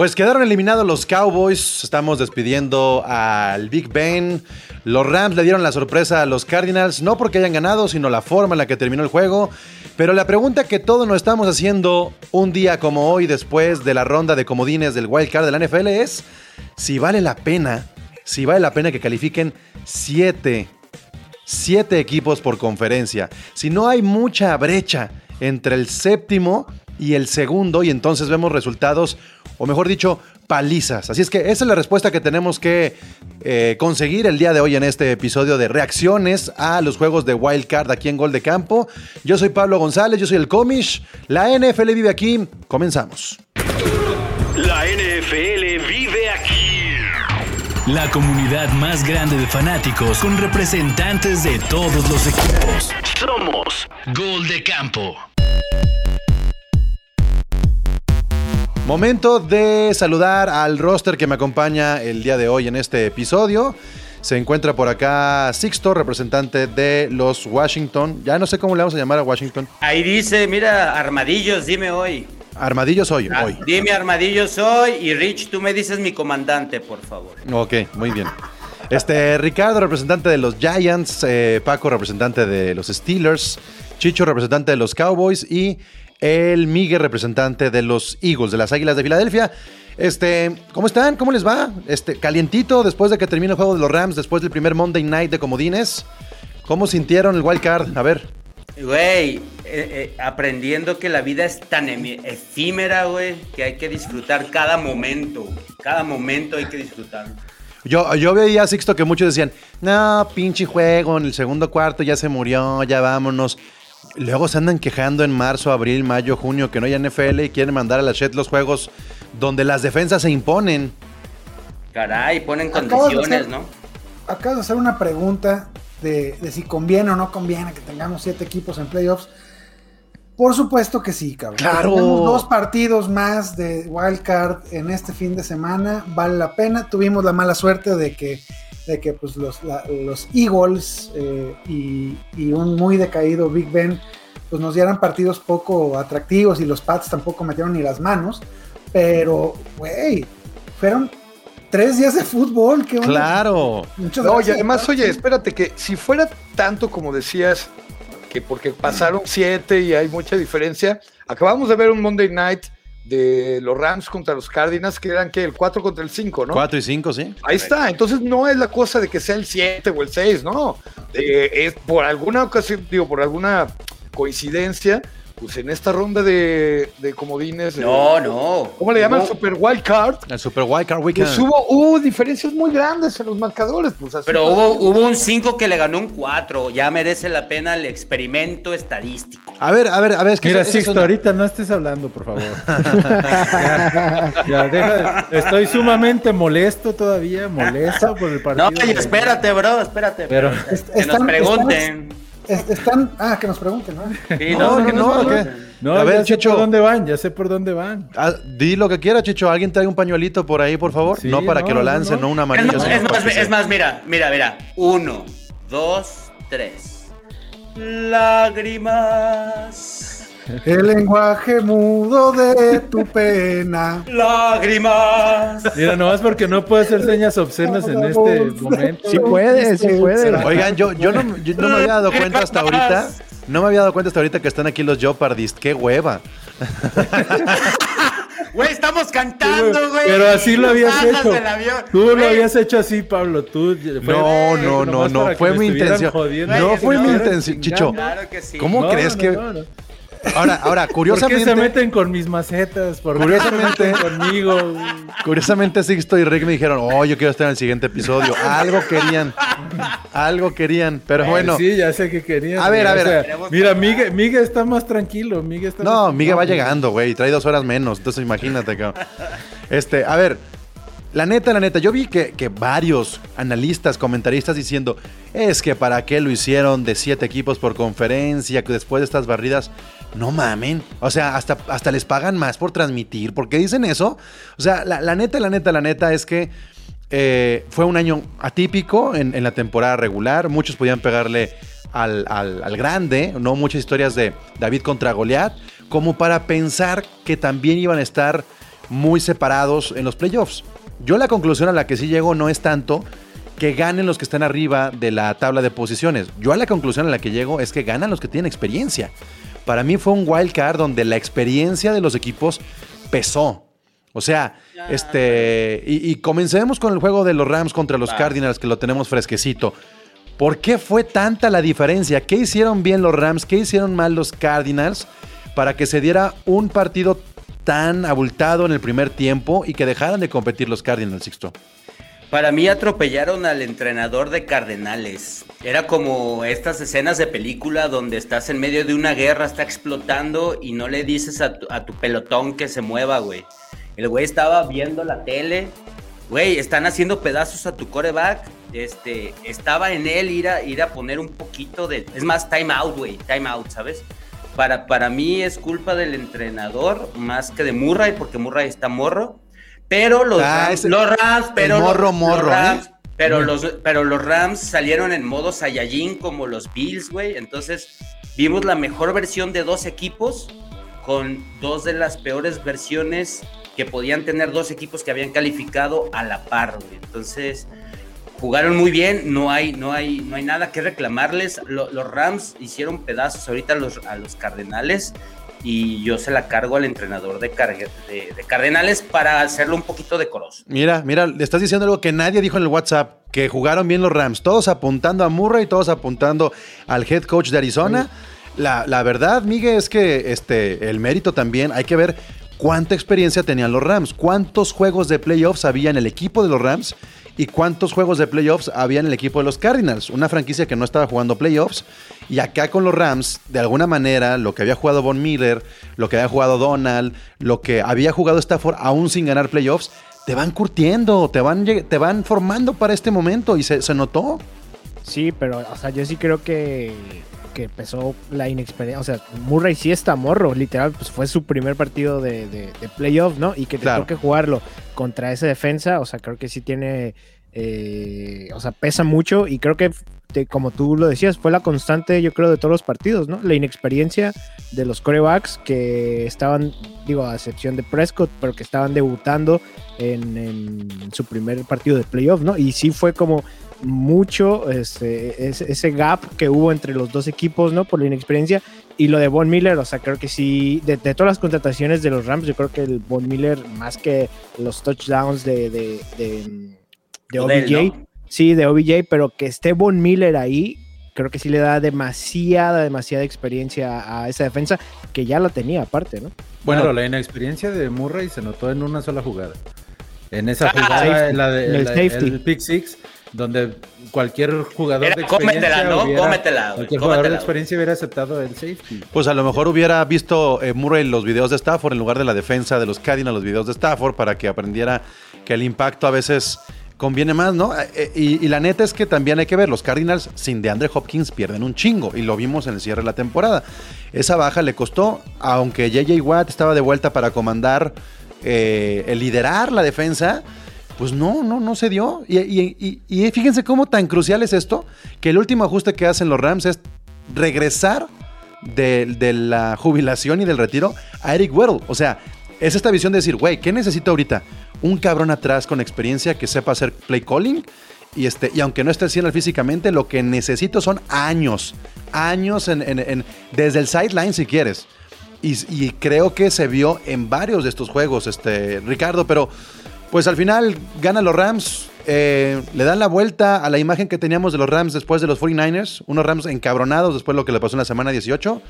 Pues quedaron eliminados los Cowboys. Estamos despidiendo al Big Ben. Los Rams le dieron la sorpresa a los Cardinals, no porque hayan ganado, sino la forma en la que terminó el juego. Pero la pregunta que todos nos estamos haciendo un día como hoy, después de la ronda de comodines del Wild Card de la NFL, es si vale la pena, si vale la pena que califiquen siete, siete equipos por conferencia. Si no hay mucha brecha entre el séptimo y el segundo, y entonces vemos resultados, o mejor dicho, palizas. Así es que esa es la respuesta que tenemos que eh, conseguir el día de hoy en este episodio de reacciones a los juegos de Wild Card aquí en Gol de Campo. Yo soy Pablo González, yo soy el Comish. La NFL vive aquí. Comenzamos. La NFL vive aquí. La comunidad más grande de fanáticos con representantes de todos los equipos. Somos Gol de Campo. Momento de saludar al roster que me acompaña el día de hoy en este episodio. Se encuentra por acá Sixto, representante de los Washington. Ya no sé cómo le vamos a llamar a Washington. Ahí dice, mira, armadillos, dime hoy. Armadillos hoy, Ah, hoy. Dime armadillos hoy y Rich, tú me dices mi comandante, por favor. Ok, muy bien. Este, Ricardo, representante de los Giants, eh, Paco, representante de los Steelers, Chicho, representante de los Cowboys y el Miguel, representante de los Eagles, de las Águilas de Filadelfia. Este, ¿cómo están? ¿Cómo les va? Este, calientito después de que termine el juego de los Rams, después del primer Monday Night de Comodines. ¿Cómo sintieron el wild card? A ver. Güey, eh, eh, aprendiendo que la vida es tan efímera, güey, que hay que disfrutar cada momento. Cada momento hay que disfrutarlo. Yo, yo veía a Sixto que muchos decían, no, pinche juego, en el segundo cuarto ya se murió, ya vámonos. Luego se andan quejando en marzo, abril, mayo, junio que no hay NFL y quieren mandar a la Shed los juegos donde las defensas se imponen. Caray, ponen condiciones, hacer- ¿no? Acabas de hacer una pregunta de, de si conviene o no conviene que tengamos siete equipos en playoffs. Por supuesto que sí, cabrón. Claro. Tenemos dos partidos más de Wild Card en este fin de semana. Vale la pena. Tuvimos la mala suerte de que, de que pues, los, la- los Eagles eh, y, y un muy decaído Big Ben pues, nos dieran partidos poco atractivos y los Pats tampoco metieron ni las manos. Pero, güey, fueron tres días de fútbol. ¿Qué onda? Claro. Muchas No, y además, oye, espérate, que si fuera tanto como decías, que porque pasaron siete y hay mucha diferencia, acabamos de ver un Monday Night de los Rams contra los Cardinals, que eran que el 4 contra el 5, ¿no? 4 y 5, sí. Ahí está, entonces no es la cosa de que sea el 7 o el 6, no. Eh, es por alguna ocasión, digo, por alguna coincidencia, pues en esta ronda de, de comodines. No, no. ¿Cómo le llaman? Hubo- Super Wild Card. El Super Wild Card Weekend. Pues hubo, hubo diferencias muy grandes en los marcadores. Pues así Pero hubo, hubo un 5 que le ganó un 4. Ya merece la pena el experimento estadístico. A ver, a ver, a ver, es que Mira, Sixto, una- ahorita no estés hablando, por favor. ya, ya, deja- estoy sumamente molesto todavía, molesto por el partido. No, oye, espérate, bro, espérate. Pero- que nos pregunten. Están, ah, que nos pregunten, ¿no? Sí, No, que no, no. No, A ver, ya sé Chicho. por dónde van, ya sé por dónde van. Ah, di lo que quiera, Chicho. ¿Alguien trae un pañuelito por ahí, por favor? Sí, no para no, que lo lancen, no, no. un Es amarillo. más, es más, mira, mira, mira. Uno, dos, tres. Lágrimas. El lenguaje mudo de tu pena. Lágrimas. Mira, nomás porque no puedo hacer señas obscenas en este momento. Sí puede, sí puede. Oigan, yo, yo, no, yo no me había dado cuenta hasta ahorita. No me había dado cuenta hasta ahorita que están aquí los Jeopardist. ¡Qué hueva! Güey, estamos cantando, güey. Pero así lo habías Bajas hecho. Tú lo habías hecho así, Pablo. Tú, fue- No, no, no, no. Fue mi intención. jodiendo. No fue no, mi intención, Chicho. Claro que sí. ¿Cómo No, crees no, que.? no, Ahora, ahora, ¿Por qué curiosamente. se meten con mis macetas? ¿Por Curiosamente- se meten conmigo? Curiosamente, Sixto y Rick me dijeron, oh, yo quiero estar en el siguiente episodio. Algo querían. Algo querían. Pero bueno. Sí, ya sé que querías. A ver, a ver. O sea, mira, Miguel, Miguel está más tranquilo. Miguel está No, más- Miguel va llegando, güey. Trae dos horas menos. Entonces imagínate, cabrón. Este, a ver. La neta, la neta, yo vi que, que varios analistas, comentaristas diciendo, es que para qué lo hicieron de siete equipos por conferencia, que después de estas barridas, no mamen. O sea, hasta, hasta les pagan más por transmitir. ¿Por qué dicen eso? O sea, la, la neta, la neta, la neta es que eh, fue un año atípico en, la temporada regular. Muchos podían pegarle al, al- al grande, ¿no? Muchas historias de David contra Goliat, como para pensar que también iban a estar muy separados en los playoffs. Yo la conclusión a la que sí llego no es tanto que ganen los que están arriba de la tabla de posiciones. Yo a la conclusión a la que llego es que ganan los que tienen experiencia. Para mí fue un wild card donde la experiencia de los equipos pesó. O sea, este. Y, y comencemos con el juego de los Rams contra los. Cardinals, que lo tenemos fresquecito. ¿Por qué fue tanta la diferencia? ¿Qué hicieron bien los Rams? ¿Qué hicieron mal los Cardinals? Para que se diera un partido tan abultado en el primer tiempo y que dejaran de competir los Cardinals, Sixto. Para mí atropellaron al entrenador de Cardenales. Era como estas escenas de película donde estás en medio de una guerra, está explotando y no le dices a tu, pelotón que se mueva, güey. El güey estaba viendo la tele. Güey, están haciendo pedazos a tu coreback. Este, estaba en él ir a poner un poquito de... Es más, time out, güey. Time out, ¿sabes? Para, para mí es culpa del entrenador más que de Murray, porque Murray está morro. Pero los, Ah, Rams, ese- los Rams, pero los- morro, los morro, Rams, ¿eh? pero los, pero los Rams salieron en modo Saiyajin como los Bills, güey. Entonces vimos la mejor versión de dos equipos con dos de las peores versiones que podían tener dos equipos que habían calificado a la par, güey. Entonces jugaron muy bien, no hay, no hay, no hay nada que reclamarles. Lo- los Rams hicieron pedazos ahorita a los, a los Cardenales y yo se la cargo al entrenador de, Cargue- de- de Cardenales para hacerlo un poquito decoroso. Mira, mira, le estás diciendo algo que nadie dijo en el WhatsApp, que jugaron bien los Rams, todos apuntando a Murray, todos apuntando al head coach de Arizona. La, la verdad, Miguel, es que este, el mérito también, hay que ver cuánta experiencia tenían los Rams, cuántos juegos de playoffs había en el equipo de los Rams y cuántos juegos de playoffs había en el equipo de los Cardinals, una franquicia que no estaba jugando playoffs. Y acá con los Rams, de alguna manera, lo que había jugado Von Miller, lo que había jugado Donald, lo que había jugado Stafford, aún sin ganar playoffs, te van curtiendo, te van, te van formando para este momento y se, se notó. Sí, pero, o sea, yo sí creo que, que empezó la inexperiencia. O sea, Murray sí está morro, literal, pues fue su primer partido de, de, de playoff, ¿no? Y que te Claro. toque jugarlo contra esa defensa, o sea, creo que sí tiene. eh, o sea, pesa mucho y creo que, te- como tú lo decías, fue la constante, yo creo, de todos los partidos, ¿no? La inexperiencia de los corebacks que estaban, digo, a excepción de Prescott, pero que estaban debutando en, en su primer partido de playoff, ¿no? Y sí fue como mucho este, ese, ese gap que hubo entre los dos equipos, ¿no? Por la inexperiencia. Y lo de Von Miller, o sea, creo que sí, de, de todas las contrataciones de los Rams, yo creo que el Von Miller, más que los touchdowns de, de, de, de OBJ, ¿no? sí, de OBJ, pero que esté Von Miller ahí, creo que sí le da demasiada, demasiada experiencia a esa defensa, que ya la tenía aparte, ¿no? Bueno, Bueno, la inexperiencia de Murray se notó en una sola jugada. En esa Ah, jugada, en la de En el la- safety. el pick six, donde cualquier jugador Era de experiencia cómetela, ¿no? hubiera- Cómetela, güey, cualquier jugador de cómetela, experiencia hubiera aceptado el safety. Pues a lo mejor hubiera visto eh, Murray los videos de Stafford en lugar de la defensa de los Cardinals, los videos de Stafford, para que aprendiera que el impacto a veces conviene más, ¿no? Eh, eh, y, y la neta es que también hay que ver, los Cardinals sin DeAndre Hopkins pierden un chingo, y lo vimos en el cierre de la temporada. Esa baja le costó, aunque JJ Watt estaba de vuelta para comandar, eh, el liderar la defensa, pues no, no, no se dio. Y, y- fíjense cómo tan crucial es esto, que el último ajuste que hacen los Rams es regresar de, la jubilación y del retiro a Eric Weddle. O sea, es esta visión de decir, güey, ¿qué necesito ahorita? Un cabrón atrás con experiencia que sepa hacer play calling. Y, este, y aunque no esté al 100 físicamente, lo que necesito son años. Años en- desde el sideline si quieres. Y, y creo que se vio en varios de estos juegos, este, Ricardo, pero pues al final ganan los Rams, eh, le dan la vuelta a la imagen que teníamos de los Rams después de los 49ers, unos Rams encabronados después de lo que le pasó en la semana 18.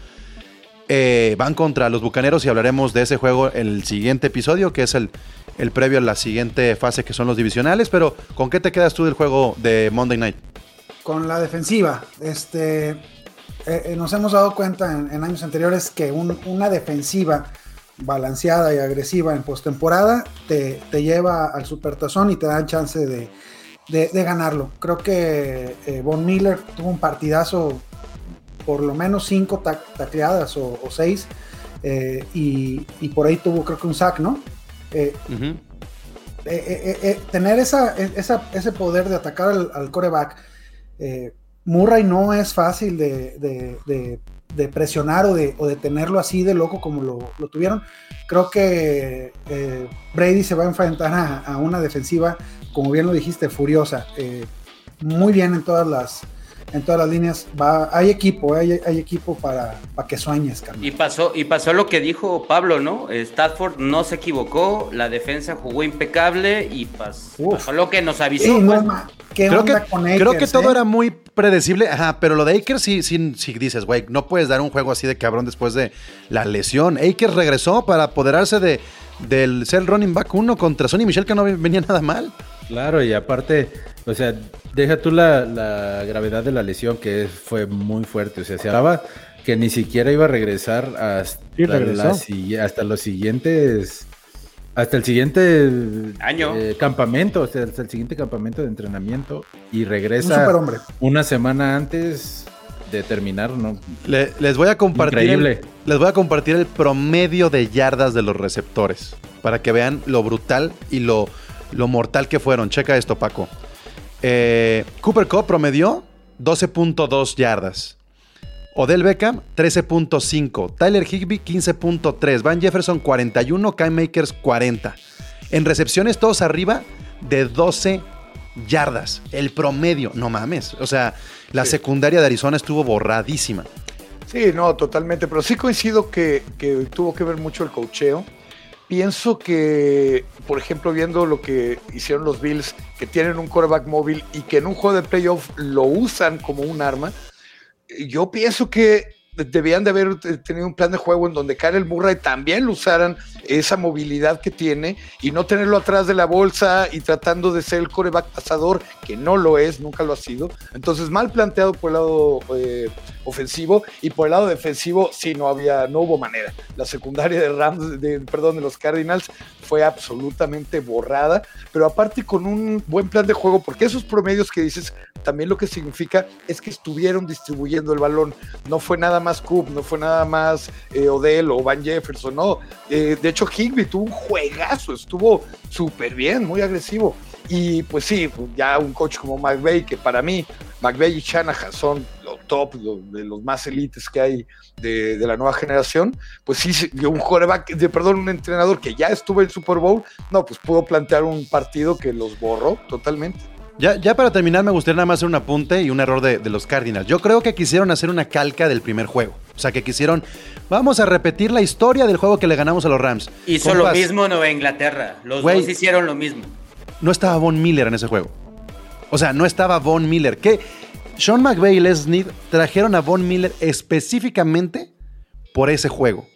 Eh, van contra los Bucaneros y hablaremos de ese juego en el siguiente episodio, que es el, el previo a la siguiente fase, que son los divisionales. Pero, ¿con qué te quedas tú del juego de Monday Night? con la defensiva. Este, eh, nos hemos dado cuenta en, años anteriores que un- una defensiva balanceada y agresiva en postemporada te, te lleva al supertazón y te dan chance de, de- de ganarlo. Creo que eh, Von Miller tuvo un partidazo, por lo menos cinco tac- tacleadas o, o seis, eh, y, y por ahí tuvo creo que un sack, ¿no? Eh, tener esa, esa- ese poder de atacar al, al coreback. eh, Murray no es fácil de, de- presionar o o de tenerlo así de loco como lo, lo tuvieron. Creo que eh, Brady se va a enfrentar a, a una defensiva, como bien lo dijiste, furiosa. eh, muy bien en todas las, en todas las líneas. Va, hay equipo, hay, hay equipo para, para que sueñes, carnal. Y pasó, y pasó lo que dijo Pablo, ¿no? Stafford no se equivocó, la defensa jugó impecable y pas- pasó lo que nos avisó. Sí, no, pues. ma- ¿Qué Creo que, creo que todo eh? era muy predecible, ajá, pero lo de Akers sí, sí, sí dices, güey, no puedes dar un juego así de cabrón después de la lesión. Akers regresó para apoderarse de, del ser running back 1 contra Sonny Michel, que no venía nada mal. Claro, y aparte, o sea, deja tú la, la gravedad de la lesión, que fue muy fuerte. O sea, se hablaba que ni siquiera iba a regresar hasta, Sí, regresó. la si- hasta los siguientes. Hasta el siguiente Año. eh, campamento, o sea, hasta el siguiente campamento de entrenamiento y Un regresa superhombre. una semana antes de terminar, ¿no? Le- les voy a compartir el, Increíble. les voy a compartir el promedio de yardas de los receptores para que vean lo brutal y lo, lo mortal que fueron. Checa esto, Paco. Eh, Cooper Cup promedió 12.2 yardas. Odell Beckham 13.5, Tyler Higby 15.3, Van Jefferson 41, Kai Makers 40. En recepciones todos arriba de 12 yardas, el promedio, no mames. O sea, la secundaria de Arizona estuvo borradísima. Sí, no, totalmente. Pero sí coincido que, que tuvo que ver mucho el cocheo. Pienso que, por ejemplo, viendo lo que hicieron los Bills, que tienen un quarterback móvil y que en un juego de playoff lo usan como un arma, yo pienso que debían de haber tenido un plan de juego en donde Kyle Murray también lo usaran esa movilidad que tiene y no tenerlo atrás de la bolsa y tratando de ser el coreback pasador, que no lo es, nunca lo ha sido. Entonces, mal planteado por el lado eh, ofensivo y por el lado defensivo, sí, no había, no hubo manera. La secundaria de Rams, de, perdón, de los Cardinals fue absolutamente borrada, pero aparte con un buen plan de juego, porque esos promedios que dices, también lo que significa es que estuvieron distribuyendo el balón. No fue nada más Coop, no fue nada más eh, Odell o Van Jefferson, no. Eh, de hecho, Higby tuvo un juegazo, estuvo súper bien, muy agresivo. Y pues sí, ya un coach como McVay, que para mí, McVay y Shanahan son los top, de los más élites que hay de, la nueva generación, pues sí, un quarterback, de, perdón, un entrenador que ya estuvo en Super Bowl, no, pues pudo plantear un partido que los borró totalmente. Ya, ya, para terminar, me gustaría nada más hacer un apunte y un error de, de, los Cardinals. Yo creo que quisieron hacer una calca del primer juego. O sea, que quisieron, vamos a repetir la historia del juego que le ganamos a los Rams. Hizo Compas, lo mismo Nueva Inglaterra. Los wey, dos hicieron lo mismo. No estaba Von Miller en ese juego. O sea, no estaba Von Miller. ¿Qué? Sean McVay y Les Snead trajeron a Von Miller específicamente por ese juego.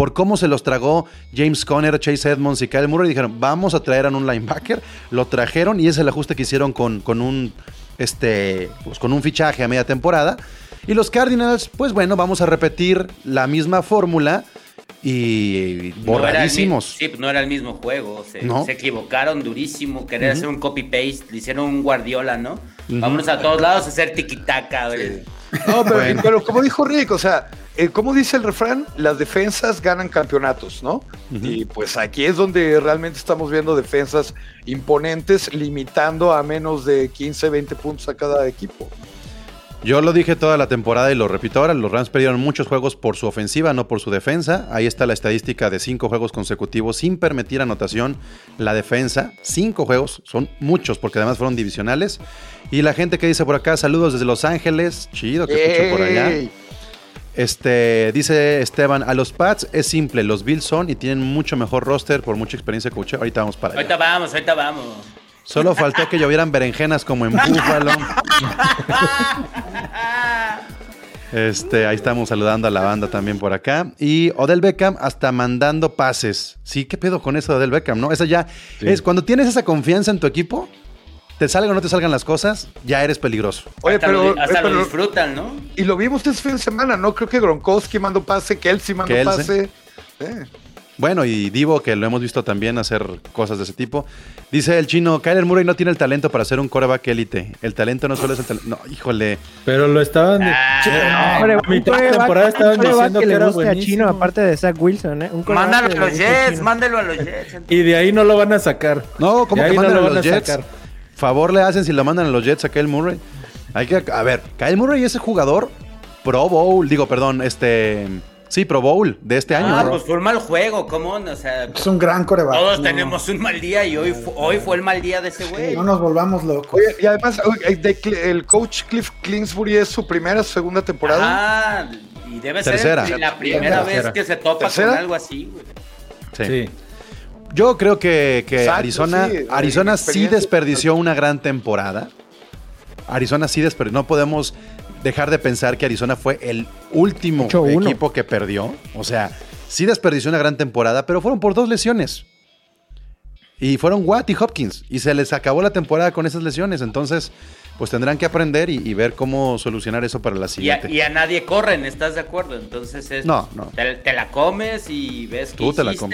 Por cómo se los tragó James Conner, Chase Edmonds y Kyle Murray. Dijeron, vamos a traer a un linebacker. Lo trajeron y ese es el ajuste que hicieron con, con un este, pues con un fichaje a media temporada. Y los Cardinals, pues bueno, vamos a repetir la misma fórmula y borradísimos. No sí, no era el mismo juego. Se, ¿No? se equivocaron durísimo. Querer uh -huh. hacer un copy-paste. Le hicieron un Guardiola, ¿no? Uh -huh. Vámonos a todos lados a hacer tiki-taka. Sí. No, pero, bueno. pero, como dijo Rick, o sea, como dice el refrán, las defensas ganan campeonatos, ¿no? Uh -huh. Y pues aquí es donde realmente estamos viendo defensas imponentes, limitando a menos de 15, 20 puntos a cada equipo. Yo lo dije toda la temporada y lo repito ahora, los Rams perdieron muchos juegos por su ofensiva, no por su defensa. Ahí está la estadística de cinco juegos consecutivos sin permitir anotación. La defensa, cinco juegos, son muchos porque además fueron divisionales. Y la gente que dice por acá, saludos desde Los Ángeles, chido que escucho por allá. Este, dice Esteban, a los Pats es simple, los Bills son y tienen mucho mejor roster por mucha experiencia coach. Ahorita vamos para allá. Ahorita vamos, ahorita vamos. Solo faltó que llovieran berenjenas como en Búfalo. Este, ahí estamos saludando a la banda también por acá. Y Odell Beckham hasta mandando pases. Sí, ¿qué pedo con eso de Odell Beckham? ¿No? Esa ya sí. es cuando tienes esa confianza en tu equipo, te salgan o no te salgan las cosas, ya eres peligroso. Oye, hasta pero, lo, hasta pero, lo disfrutan, ¿no? Y lo vimos este fin de semana, ¿no? Creo que Gronkowski mandó pase, Kelsey mandó Kelsey. pase. Eh. Bueno, y Divo, que lo hemos visto también hacer cosas de ese tipo. Dice el chino, Kyler Murray no tiene el talento para ser un coreback élite. El talento no solo es el talento. No, híjole. Pero lo estaban... Ah, hombre, a mitad de temporada estaban diciendo que, que le era guste a Chino, aparte de Zach Wilson. ¿eh? Un mándalo a los Jets, mándelo a los Jets. Y de ahí no lo van a sacar. No, ¿cómo de que mandan no a los Jets? Sacar. Favor le hacen si lo mandan a los Jets a Kyle Murray. Hay que, a ver, Kyle Murray ese jugador Pro Bowl, digo, perdón, este. Sí, Pro Bowl de este año. Ah, ¿no? pues fue un mal juego, ¿cómo? O sea, Es un gran coreback. todos No, tenemos un mal día y hoy, fu- hoy fue el mal día de ese güey. No nos volvamos locos. Oye, y además, Cl- el coach Cliff Kingsbury es su primera, segunda temporada. Ah, y debe Tercera. ser la primera Tercera. vez que se topa ¿Tercera? con algo así, güey. Sí. Sí. Yo creo que, que Exacto, Arizona, sí, Arizona sí desperdició una gran temporada. Arizona sí desperdició. No podemos dejar de pensar que Arizona fue el último 8-1. equipo que perdió. O sea, sí desperdició una gran temporada, pero fueron por dos lesiones. Y fueron Watt y Hopkins. Y se les acabó la temporada con esas lesiones. Entonces, pues tendrán que aprender y, y ver cómo solucionar eso para la Y a, siguiente. y a nadie corren, ¿estás de acuerdo? Entonces es. No, no. Te, te la comes y ves que Tú te la pues,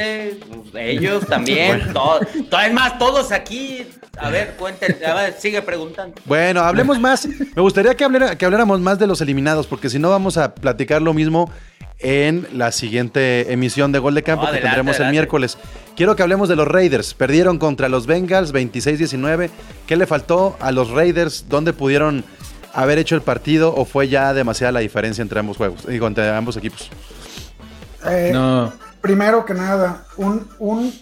ellos también. todo, todo- es más, todos aquí. A ver, cuenten. A ver, sigue preguntando. Bueno, hablemos más. Me gustaría que, hablara- que habláramos más de los eliminados, porque si no vamos a platicar lo mismo en la siguiente emisión de Gol de Campo No, que adelante, tendremos el adelante. miércoles. Quiero que hablemos de los Raiders. Perdieron contra los Bengals 26-19. ¿Qué le faltó a los Raiders? ¿Dónde pudieron haber hecho el partido o fue ya demasiada la diferencia entre ambos juegos? Digo, entre ambos equipos. Eh, No. Primero que nada, un, un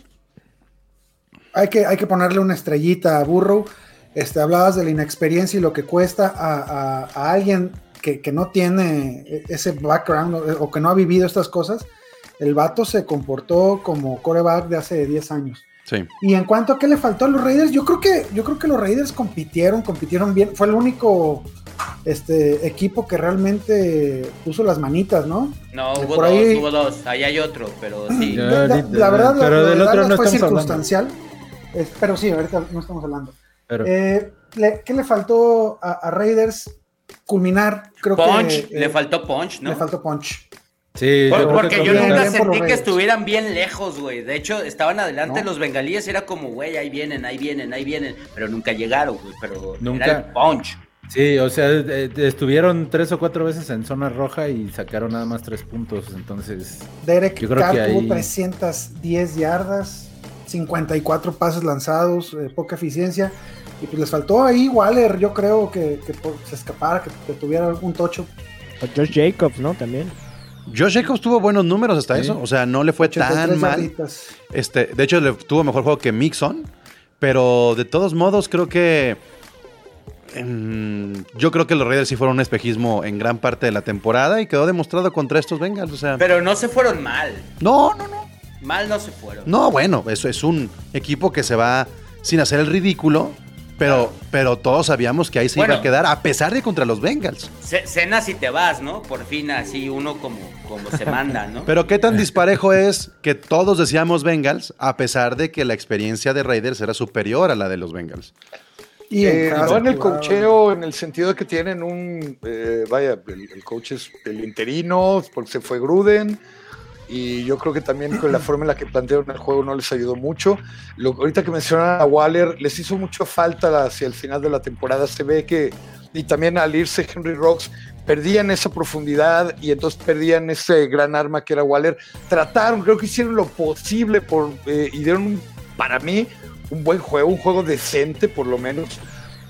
hay que, hay que ponerle una estrellita a Burrow. Este, hablabas de la inexperiencia y lo que cuesta a, a- a alguien que, que no tiene ese background o, o que no ha vivido estas cosas. El vato se comportó como coreback de hace 10 años. Sí. Y en cuanto a qué le faltó a los Raiders, yo creo que, yo creo que los Raiders compitieron, compitieron bien. Fue el único este, equipo que realmente puso las manitas, ¿no? No, hubo por dos, ahí- hubo dos. Ahí hay otro, pero sí. La, la- la verdad, pero del de otro no fue circunstancial. Es- pero sí, ahorita no estamos hablando. Pero, Eh, le- ¿Qué le faltó a, a Raiders? Culminar, creo Punch, que. eh, le faltó punch, ¿no? le faltó punch. sí, Por- yo creo porque que yo nunca sentí que estuvieran bien lejos, güey. De hecho, estaban adelante No. los bengalíes, era como, güey, ahí vienen, ahí vienen, ahí vienen. Pero nunca llegaron, güey. Pero Nunca. era el punch. Sí, o sea, eh, estuvieron tres o cuatro veces en zona roja y sacaron nada más tres puntos. Entonces, Derek Yo creo Carr que tuvo ahí- 310 yardas, 54 pases lanzados, eh, poca eficiencia. Y pues les faltó ahí Waller, yo creo que, que por- se escapara, que, que tuviera algún tocho. O Josh Jacobs, ¿no? También. Josh Jacobs tuvo buenos números hasta Sí. eso. O sea, no le fue 83 tan mal. Este, de hecho, le tuvo mejor juego que Mixon. Pero de todos modos, creo que. em, yo creo que los Raiders sí fueron un espejismo en gran parte de la temporada y quedó demostrado contra estos Bengals. O sea, Pero no se fueron mal. no, no, no. Mal no se fueron. No, bueno, eso es un equipo que se va sin hacer el ridículo. Pero, pero todos sabíamos que ahí se iba a quedar, a pesar de contra los Bengals. Ce- Cenas y te vas, ¿no? Por fin, así uno como, como se manda, ¿no? Pero qué tan disparejo es que todos decíamos Bengals, a pesar de que la experiencia de Raiders era superior a la de los Bengals. Y Eh, no en el cocheo, en el sentido de que tienen un, eh, vaya, el, el coach es el interino, porque se fue Gruden, y yo creo que también con la forma en la que plantearon el juego no les ayudó mucho. Lo, ahorita que mencionan a Waller, les hizo mucho falta hacia el final de la temporada, se ve que, y también al irse Henry Rocks, perdían esa profundidad y entonces perdían ese gran arma que era Waller. Trataron, creo que hicieron lo posible por, eh, y dieron, para mí, un buen juego, un juego decente por lo menos.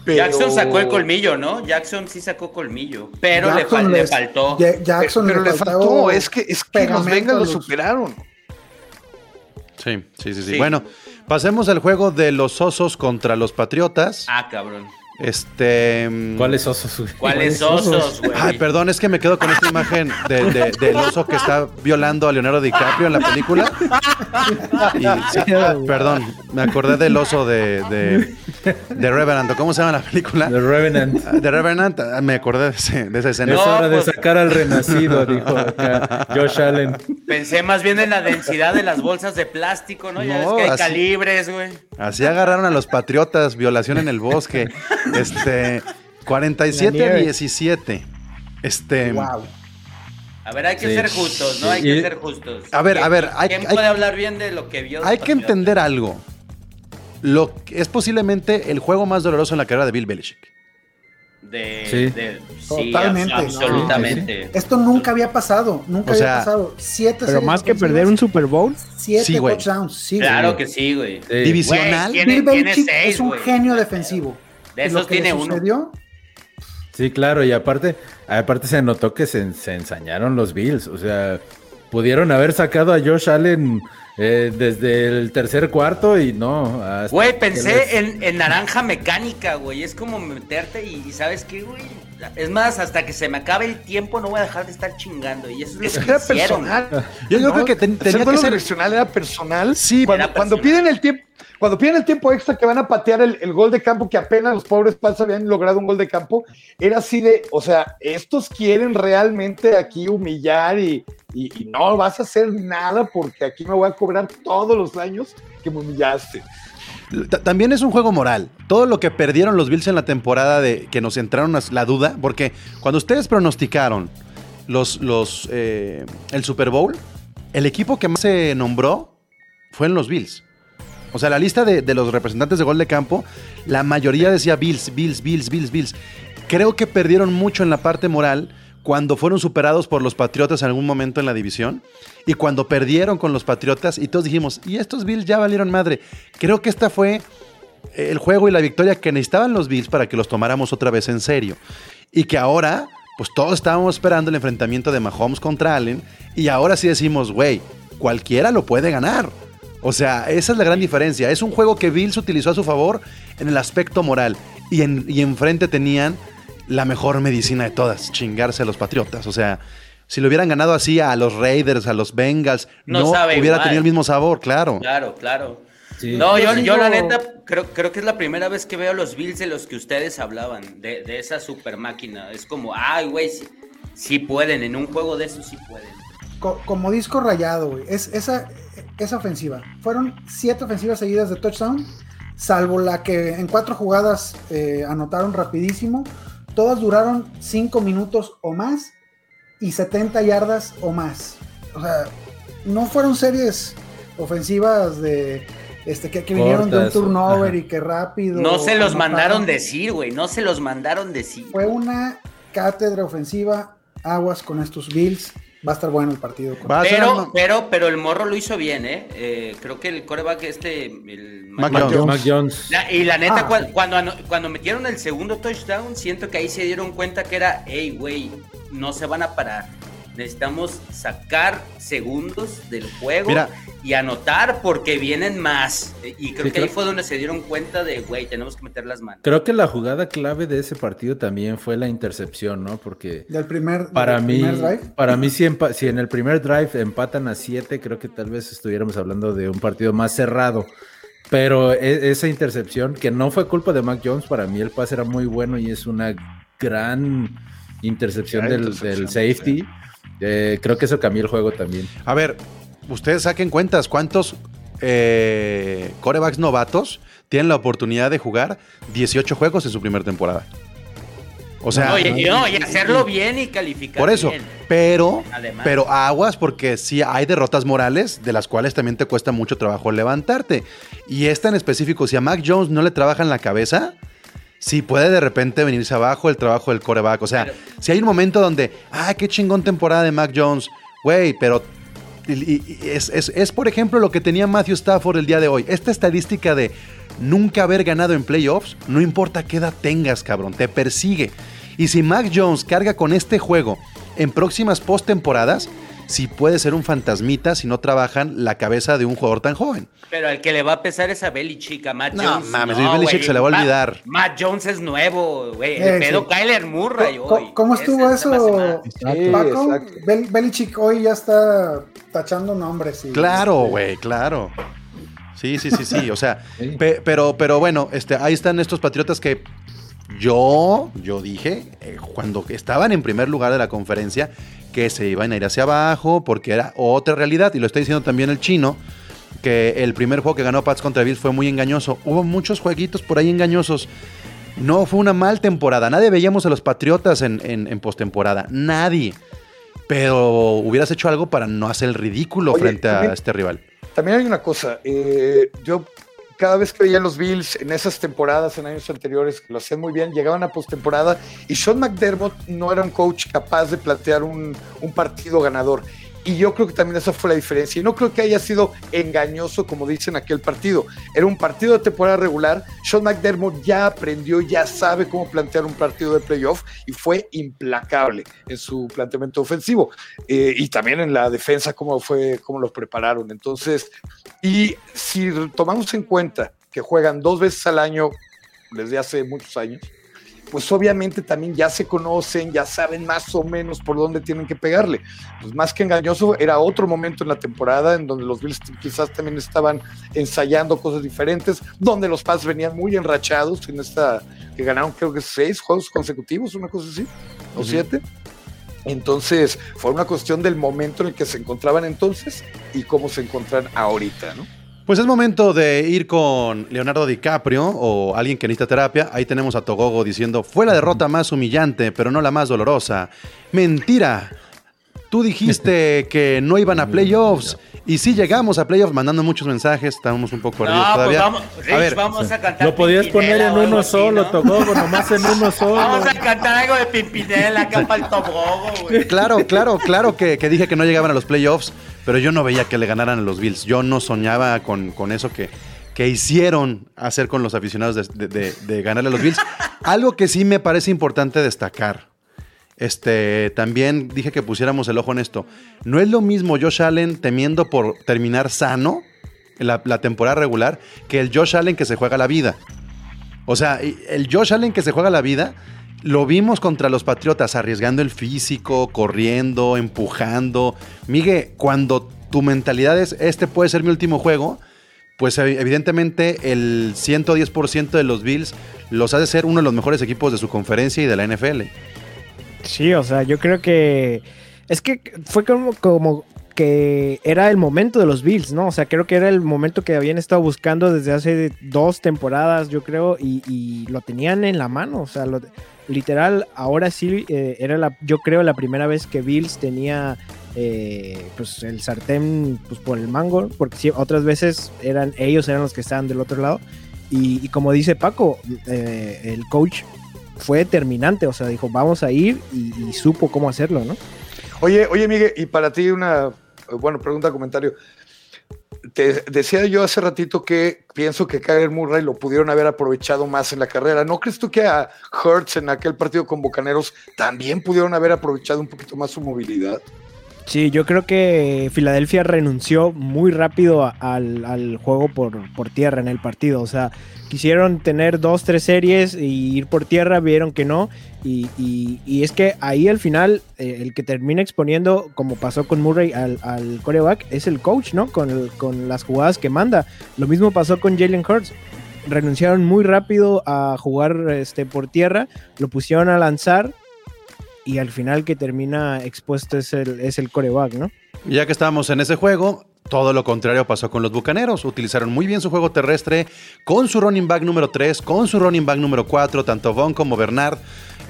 Pero- Jackson sacó el colmillo, ¿no? Jackson sí sacó colmillo. Pero le, fal- le les- faltó. Ja- Jackson pero le faltó, es que, es que los Bengals lo superaron. Sí, sí, sí, sí. Sí. Bueno, pasemos al juego de los osos contra los Patriotas. Ah, cabrón. Este. mm, ¿cuáles osos? güey? ¿Cuáles osos? güey? Ay, perdón, es que me quedo con esta imagen de- de- del oso que está violando a Leonardo DiCaprio en la película. Y, sí, perdón, me acordé del oso de, de, de Revenant. ¿o ¿Cómo se llama la película? The Revenant. De Revenant, ah, me acordé de, ese- de esa escena. es No, hora de pues- sacar al renacido, dijo acá Josh Allen. Pensé más bien en la densidad de las bolsas de plástico, ¿no? Ya No, ves que hay así- calibres, güey. Así agarraron a los patriotas, violación en el bosque. Este, 47 La a nieve. 17. Este, Wow. A ver, hay que Sí. ser justos, ¿no? Sí, Hay que y- ser justos. A ver, ¿Quién- a ver, hay- ¿Quién hay- puede hablar bien de lo que vio? hay que entender algo. Lo que- es posiblemente el juego más doloroso en la carrera de Bill Belichick. De, Sí. de- sí, Totalmente, abs- absolutamente. Esto nunca había pasado, nunca O había sea, pasado. Siete Pero series más que perder un Super Bowl, siete Sí, touchdowns. Sí, Claro güey. que sí, güey. Sí. Divisional. Güey, tiene- Bill tiene Belichick seis, es un güey. genio defensivo. De esos tiene uno. Sí, claro, y aparte, aparte se notó que se, se ensañaron los Bills. O sea, pudieron haber sacado a Josh Allen eh, desde el tercer cuarto y no. Güey, pensé les- en, en naranja mecánica, güey. Es como meterte y, y ¿sabes qué, güey? Es más, hasta que se me acabe el tiempo no voy a dejar de estar chingando. Y eso es Es lo que era hicieron. personal. Yo, creo que ten- tenía que ser. direccional era personal. Sí, cuando, era cuando piden el tiempo, cuando piden el tiempo extra que van a patear el, gol de campo, que apenas los pobres Pats habían logrado un gol de campo, era así de, o sea, estos quieren realmente aquí humillar y, no vas a hacer nada porque aquí me voy a cobrar todos los años que me humillaste. Ta- También es un juego moral. Todo lo que perdieron los Bills en la temporada de que nos entraron la duda, porque cuando ustedes pronosticaron los, los, eh, el Super Bowl, el equipo que más se nombró fue en los Bills. O sea, la lista de, de los representantes de gol de campo, la mayoría decía Bills, Bills, Bills, Bills, Bills. Creo que perdieron mucho en la parte moral cuando fueron superados por los Patriotas en algún momento en la división y cuando perdieron con los Patriotas y todos dijimos, y estos Bills ya valieron madre. Creo que esta fue el juego y la victoria que necesitaban los Bills para que los tomáramos otra vez en serio. Y que ahora, pues todos estábamos esperando el enfrentamiento de Mahomes contra Allen y ahora sí decimos, güey, cualquiera lo puede ganar. O sea, esa es la gran diferencia. Es un juego que Bills utilizó a su favor en el aspecto moral y, en, y enfrente tenían la mejor medicina de todas, chingarse a los Patriotas. O sea, si lo hubieran ganado así a los Raiders, a los Bengals, No hubiera igual. tenido el mismo sabor, claro. Claro, claro. Sí. No, yo, Yo yo la neta creo, creo que es la primera vez que veo los Bills de los que ustedes hablaban, de, de esa super máquina. Es como, ay, güey, sí, sí pueden, en un juego de esos sí pueden. Co- como disco rayado, güey. Es esa, esa ofensiva. Fueron siete ofensivas seguidas de touchdown, salvo la que en cuatro jugadas eh, anotaron rapidísimo. Todas duraron cinco minutos o más y 70 yardas o más. O sea, no fueron series ofensivas de este que, que vinieron de un turnover ajá. y que rápido. No se los anotaron. mandaron decir, güey, no se los mandaron decir. Fue una cátedra ofensiva. Aguas con estos Bills. Va a estar bueno el partido. Ser Pero, pero, pero el morro lo hizo bien, ¿eh? Eh, creo que el coreback este, el Mac Mac Jones. Jones. Mac Jones. La- y la neta, Ah. cuan- cuando, cuando metieron el segundo touchdown, siento que ahí se dieron cuenta que era, hey, güey, no se van a parar. Necesitamos sacar segundos del juego Mira. y anotar porque vienen más. Y creo Sí, que ahí fue donde se dieron cuenta de, güey, tenemos que meter las manos. Creo que la jugada clave de ese partido también fue la intercepción, ¿no? Porque Del primer, para del mí, primer drive. para mí si, empa- si en el primer drive empatan a 7, creo que tal vez estuviéramos hablando de un partido más cerrado. Pero e- esa intercepción, que no fue culpa de Mac Jones, para mí el pase era muy bueno y es una gran intercepción, Gran del, intercepción, del safety. Eh, creo que eso cambió el juego también. A ver, ustedes saquen cuentas, ¿cuántos eh, corebacks novatos tienen la oportunidad de jugar 18 juegos en su primera temporada? O sea, No, y, y no, y hacerlo bien y calificar por eso, bien. pero, Además. pero aguas porque sí hay derrotas morales de las cuales también te cuesta mucho trabajo levantarte. Y esta en específico, si a Mac Jones no le trabaja en la cabeza, sí puede de repente venirse abajo el trabajo del coreback. O sea, Pero- si hay un momento donde, ah, qué chingón temporada de Mac Jones, güey, pero y- es, es- es, por ejemplo lo que tenía Matthew Stafford el día de hoy. Esta estadística de nunca haber ganado en playoffs, no importa qué edad tengas, cabrón, te persigue. Y si Mac Jones carga con este juego en próximas postemporadas, sí puede ser un fantasmita si no trabajan la cabeza de un jugador tan joven. Pero al que le va a pesar es a Belichick, a Matt No, Jones. mames, Belichick güey. se le va a olvidar. Matt Jones es nuevo, güey. Eh, El pedo sí. Kyler Murray ¿Cómo, hoy. cómo estuvo eso. Sí, Paco? Bel- Belichick hoy ya está tachando nombres. y- Claro, este, güey, claro. Sí, sí, sí, sí. O sea, Sí. pe- pero, pero bueno, este, ahí están estos patriotas que yo, yo dije, eh, cuando estaban en primer lugar de la conferencia, que se iban a ir hacia abajo porque era otra realidad. Y lo está diciendo también el chino, que el primer juego que ganó Pats contra Bills fue muy engañoso. Hubo muchos jueguitos por ahí engañosos. No fue una mal temporada. Nadie veíamos a los Patriotas en, en, en postemporada. Nadie. Pero hubieras hecho algo para no hacer el ridículo Oye, frente a este rival. También hay una cosa, eh, yo cada vez que veía los Bills en esas temporadas, en años anteriores, que lo hacían muy bien, llegaban a postemporada y Sean McDermott no era un coach capaz de plantear un, un partido ganador. Y yo creo que también esa fue la diferencia. Y no creo que haya sido engañoso, como dicen aquel partido. Era un partido de temporada regular. Sean McDermott ya aprendió, ya sabe cómo plantear un partido de playoff y fue implacable en su planteamiento ofensivo. Eh, y también en la defensa, cómo fue, cómo los prepararon. Entonces, y si tomamos en cuenta que juegan dos veces al año desde hace muchos años, pues obviamente también ya se conocen, ya saben más o menos por dónde tienen que pegarle. Pues más que engañoso, era otro momento en la temporada en donde los Bills quizás también estaban ensayando cosas diferentes, donde los Pats venían muy enrachados en esta, que ganaron creo que seis juegos consecutivos, una cosa así, o siete. Entonces, fue una cuestión del momento en el que se encontraban entonces y cómo se encuentran ahorita, ¿no? Pues es momento de ir con Leonardo DiCaprio o alguien que necesita terapia. Ahí tenemos a Togogo diciendo, fue la derrota más humillante, pero no la más dolorosa. Mentira. Tú dijiste que no iban a playoffs y sí llegamos a playoffs mandando muchos mensajes, estábamos un poco No, pues todavía. vamos, Rich, a ver, vamos a cantar. Lo podías poner en uno así, solo, ¿no? Togogo, nomás en uno solo. Vamos a cantar algo de Pimpinela acá para el tobogo, güey. claro, claro, claro que, que dije que no llegaban a los playoffs, pero yo no veía que le ganaran a los Bills. Yo no soñaba con, con eso que, que hicieron hacer con los aficionados de, de- de- de ganarle a los Bills. Algo que sí me parece importante destacar. Este, también dije que pusiéramos el ojo en esto. No es lo mismo Josh Allen temiendo por terminar sano la, la temporada regular que el Josh Allen que se juega la vida. O sea, el Josh Allen que se juega la vida, lo vimos contra los Patriotas, arriesgando el físico, corriendo, empujando. Miguel, cuando tu mentalidad es, este puede ser mi último juego, pues ev- evidentemente el 110% de los Bills los hace ser uno de los mejores equipos de su conferencia y de la NFL. Sí, o sea, yo creo que es que fue como, como que era el momento de los Bills, ¿no? O sea, creo que era el momento que habían estado buscando desde hace dos temporadas, yo creo, y, lo tenían en la mano, o sea, lo- literal, ahora sí eh, era la, yo creo la primera vez que Bills tenía eh, pues el sartén pues, por el mango, porque sí, otras veces eran ellos eran los que estaban del otro lado. Y, y como dice Paco, eh, el coach fue determinante, o sea, dijo, vamos a ir y, supo cómo hacerlo, ¿no? Oye, oye, Miguel, y para ti una, bueno, pregunta, comentario. Te decía yo hace ratito que pienso que Kyler Murray lo pudieron haber aprovechado más en la carrera. ¿No crees tú que a Hurts en aquel partido con Bocaneros también pudieron haber aprovechado un poquito más su movilidad? Sí, yo creo que Filadelfia renunció muy rápido al, al juego por, por tierra en el partido. O sea, quisieron tener dos, tres series y ir por tierra, vieron que no. Y, y- es que ahí al final, eh, el que termina exponiendo, como pasó con Murray al, al coreback, es el coach, ¿no? Con, con las jugadas que manda. Lo mismo pasó con Jalen Hurts. Renunciaron muy rápido a jugar este, por tierra, lo pusieron a lanzar y al final que termina expuesto es el, es el coreback, ¿no? Ya que estábamos en ese juego, todo lo contrario pasó con los Bucaneros. Utilizaron muy bien su juego terrestre con su running back número 3, con su running back número 4, tanto Von como Bernard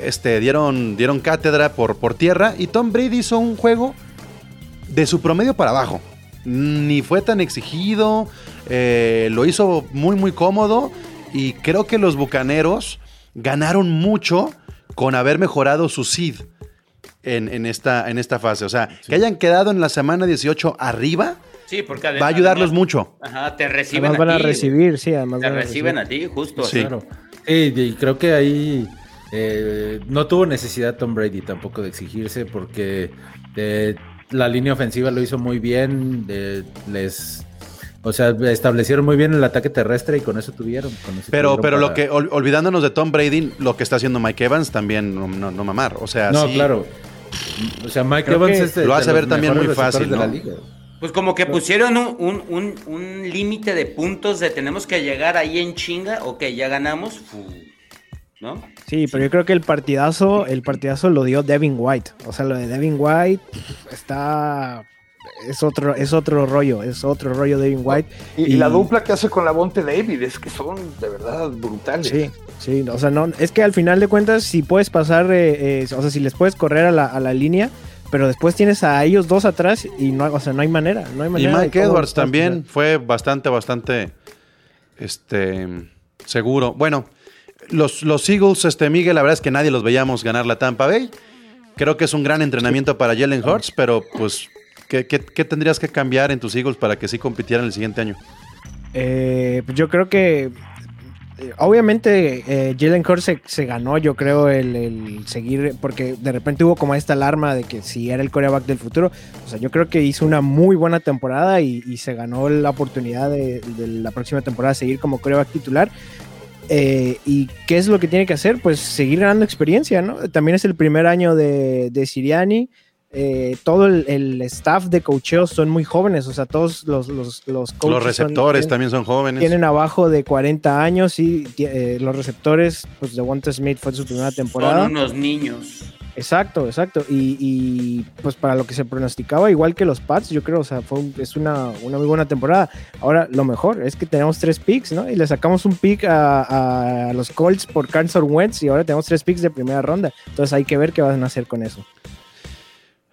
este, dieron, dieron cátedra por, por tierra y Tom Brady hizo un juego de su promedio para abajo. Ni fue tan exigido, eh, lo hizo muy muy cómodo y creo que los Bucaneros ganaron mucho con haber mejorado su seed en, en esta, en esta fase. O sea, que hayan quedado en la semana 18 arriba Sí, porque va a ayudarlos mucho. Ajá, te reciben Además a van a ti, recibir, sí, además Te van a reciben recibir. a ti, justo. Sí. Claro. Sí, y creo que ahí eh, no tuvo necesidad Tom Brady tampoco de exigirse porque eh, la línea ofensiva lo hizo muy bien, eh, les, o sea, establecieron muy bien el ataque terrestre y con eso tuvieron. con eso Pero, tuvieron pero lo que, ol- olvidándonos de Tom Brady, lo que está haciendo Mike Evans también no, no- no mamar. O sea, No, sí, claro. O sea, Mike Evans es de- lo de hace los ver también muy fácil, de. Pues como que pusieron un, un, un- un límite de puntos de tenemos que llegar ahí en chinga, ok, ya ganamos, ¿no? Sí, pero yo creo que el partidazo, el partidazo lo dio Devin White. O sea, lo de Devin White está es otro, es otro rollo, es otro rollo Devin White. Y, y Y- la dupla que hace con la Bonte David es que son de verdad brutales. Sí, sí, o sea, no, es que al final de cuentas, si puedes pasar, eh, eh, o sea, si les puedes correr a la, a la línea, pero después tienes a ellos dos atrás y no, o sea, no hay manera, no hay Y manera. de Mike Edwards también pasar. fue bastante, bastante este, seguro. Bueno, los, los Eagles, este, Miguel, la verdad es que nadie los veíamos ganar la Tampa Bay. Creo que es un gran entrenamiento para Jalen Hurts, pero pues ¿Qué, tendrías que cambiar en tus Eagles para que sí compitieran el siguiente año? Eh, pues yo creo que eh, obviamente eh, Jalen Hurts se, ganó, yo creo, el, seguir, porque de repente hubo como esta alarma de que si era el coreback del futuro. O sea, yo creo que hizo una muy buena temporada y, se ganó la oportunidad de, la próxima temporada seguir como coreback titular. ¿Y qué es lo que tiene que hacer? Pues seguir ganando experiencia, ¿no? También es el primer año de Siriani. Eh, todo el, el staff de cocheo son muy jóvenes, o sea, todos los, los, los coaches Los son- receptores tienen- también son jóvenes. tienen abajo de 40 años y eh, los receptores, pues de Wanta Smith fue su primera temporada. Son unos niños. Exacto, exacto. Y, y, pues para lo que se pronosticaba, igual que los Pats, yo creo, o sea, fue un- es una, una muy buena temporada. Ahora, lo mejor es que tenemos tres picks, ¿no? Y le sacamos un pick a, a los Colts por Carson Wentz y ahora tenemos tres picks de primera ronda. Entonces hay que ver qué van a hacer con eso.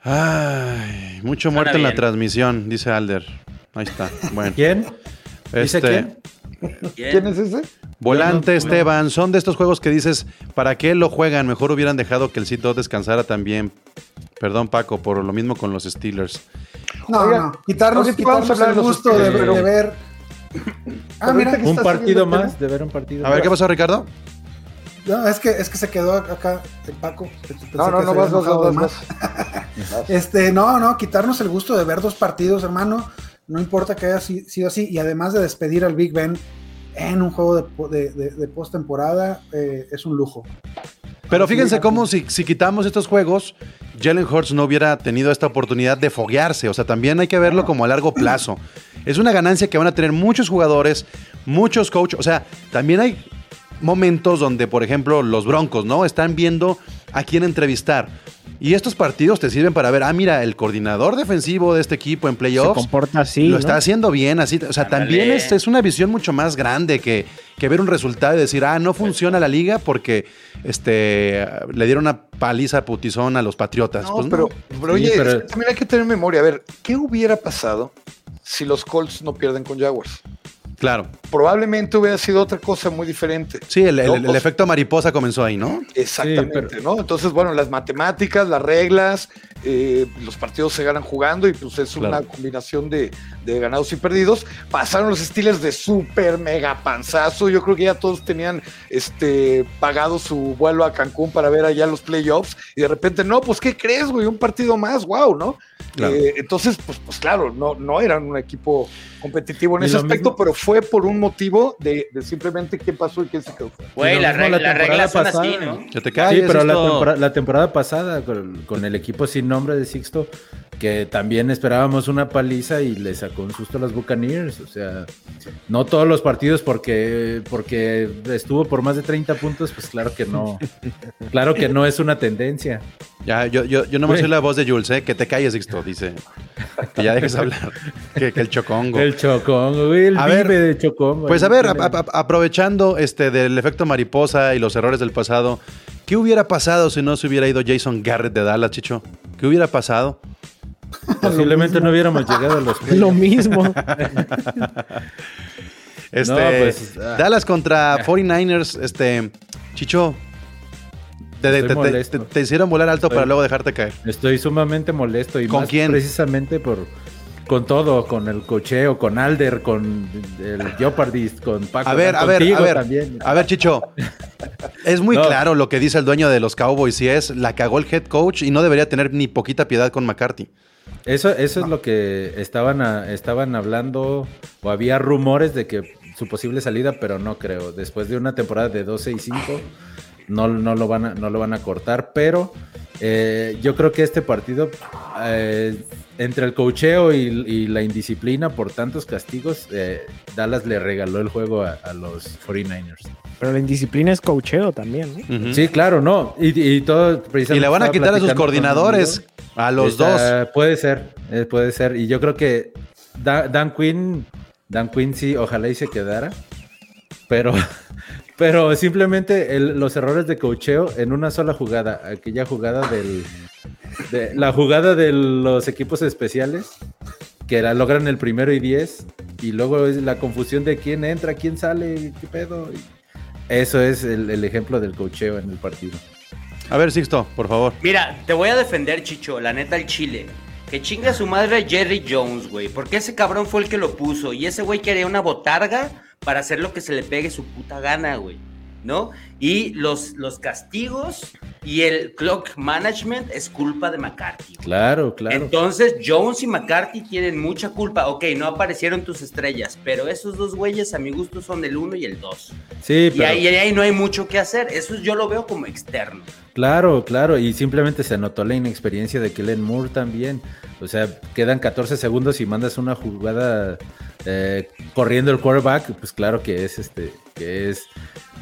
Ay, mucho Suena muerte en la transmisión, dice Alder. Ahí está. Bueno. ¿Quién? ¿Dice Este, quién? ¿Quién es ese? Volante, no- Esteban, son de estos juegos que dices, ¿para qué lo juegan? Mejor hubieran dejado que el sitio descansara también. Perdón, Paco, por lo mismo con los Steelers. No, Oiga, no. Quitarnos, vamos a quitarnos hablar el gusto de, ver. Ah, mira, Un partido más, de ver un partido A ver. ¿qué pasó, Ricardo? No, es que, es que se quedó acá el Paco. Pensé No, no, que no, vas, vas, más. Este, no, no, quitarnos el gusto de ver dos partidos, hermano. No importa que haya si- sido así. Y además de despedir al Big Ben en un juego de, de, de- de postemporada, eh, es un lujo. Pero fíjense cómo si, si quitamos estos juegos, Jalen Hurts no hubiera tenido esta oportunidad de foguearse. O sea, también hay que verlo como a largo plazo. Es una ganancia que van a tener muchos jugadores, muchos coaches. O sea, también hay momentos donde, por ejemplo, los Broncos, ¿no? Están viendo a quién entrevistar. Y estos partidos te sirven para ver, ah, mira, el coordinador defensivo de este equipo en Se playoffs comporta así. lo ¿no? está haciendo bien, así. O sea, Ándale. también es, es una visión mucho más grande que, que ver un resultado y decir, ah, no funciona la liga porque este, le dieron una paliza putizón a los Patriotas. No, Pues no. pero, pero Sí, oye, pero- es que también hay que tener memoria. A ver, ¿qué hubiera pasado si los Colts no pierden con Jaguars? Claro. Probablemente hubiera sido otra cosa muy diferente. Sí, el, el- No, el efecto mariposa comenzó ahí, ¿no? Exactamente, pero- ¿no? Entonces, bueno, las matemáticas, las reglas, eh, los partidos se ganan jugando y pues es una combinación de, de ganados y perdidos. Pasaron los Steelers de súper mega panzazo. Yo creo que ya todos tenían este pagado su vuelo a Cancún para ver allá los playoffs y de repente, no, pues ¿qué crees, güey? Un partido más, wow, ¿no? Claro. Eh, entonces, pues, pues claro, no, no eran un equipo competitivo en Y ese aspecto, mismo- pero fue por un motivo de, de simplemente qué pasó y quién se quedó. Güey, la la las temporada reglas son así, pasada. ¿no? Que te Sí, calles. pero la, esto- tempora- la temporada pasada con, con el equipo sin nombre de Sixto, que también esperábamos una paliza y le sacó un susto a los Buccaneers. O sea, no todos los partidos porque, porque estuvo por más de 30 puntos, pues claro que no. claro que no es una tendencia. Ya, yo, yo, yo no me soy la voz de Jules, ¿eh? Que te calles, Sixto, dice. Que ya dejes hablar. Que, que el chocongo. El Chocón, güey, el A ver, de Chocón. Pues a ver, a- a- aprovechando este del efecto mariposa y los errores del pasado, ¿qué hubiera pasado si no se hubiera ido Jason Garrett de Dallas, Chicho? ¿Qué hubiera pasado? Posiblemente no hubiéramos llegado a los Lo mismo. Este, No, pues, ah. Dallas contra 49ers, este, Chicho, te, te- Estoy te- molesto. te- te hicieron volar alto Estoy- para luego dejarte caer. Estoy sumamente molesto y ¿Con más quién? precisamente por con todo, con el cocheo, con Alder, con el Jeopardist, con Paco. A ver, a ver, a ver, también. a ver, Chicho. Es muy No. claro lo que dice el dueño de los Cowboys y es la cagó el head coach y no debería tener ni poquita piedad con McCarthy. Eso, eso es lo que estaban, a- estaban hablando, o había rumores de que su posible salida, pero no creo. Después de una temporada de 12 y 5, no, no, lo, van a, no lo van a cortar, pero eh, yo creo que este partido, eh, entre el cocheo y, y la indisciplina por tantos castigos, eh, Dallas le regaló el juego a, a los 49ers. Pero la indisciplina es cocheo también. Ujú. Sí, claro, no. Y, y todo Y le van a quitar a sus coordinadores, a los dos. Puede ser, eh, puede ser. Y yo creo que Da- Dan Quinn, Dan Quinn sí, ojalá y se quedara. Pero, pero simplemente el- los errores de cocheo en una sola jugada, aquella jugada del, de, la jugada de los equipos especiales, que la logran el primero y diez, y luego es la confusión de quién entra, quién sale, qué pedo. y eso es el, el ejemplo del cocheo en el partido. A ver, Sixto, por favor. Mira, te voy a defender, Chicho, la neta, el Chile. Que chinga su madre Jerry Jones, güey. Porque ese cabrón fue el que lo puso. Y ese güey quería una botarga para hacer lo que se le pegue su puta gana, güey. ¿No? Y los, los castigos y el clock management es culpa de McCarthy. güey. Claro, claro. Entonces, Jones y McCarthy tienen mucha culpa. Ok, no aparecieron tus estrellas, pero esos dos güeyes a mi gusto son el uno y el dos. sí, Y pero ahí, ahí no hay mucho que hacer. Eso yo lo veo como externo. claro, claro. Y simplemente se notó la inexperiencia de Kellen Moore también. O sea, quedan 14 segundos y mandas una jugada eh, corriendo el quarterback, pues claro que es este, que es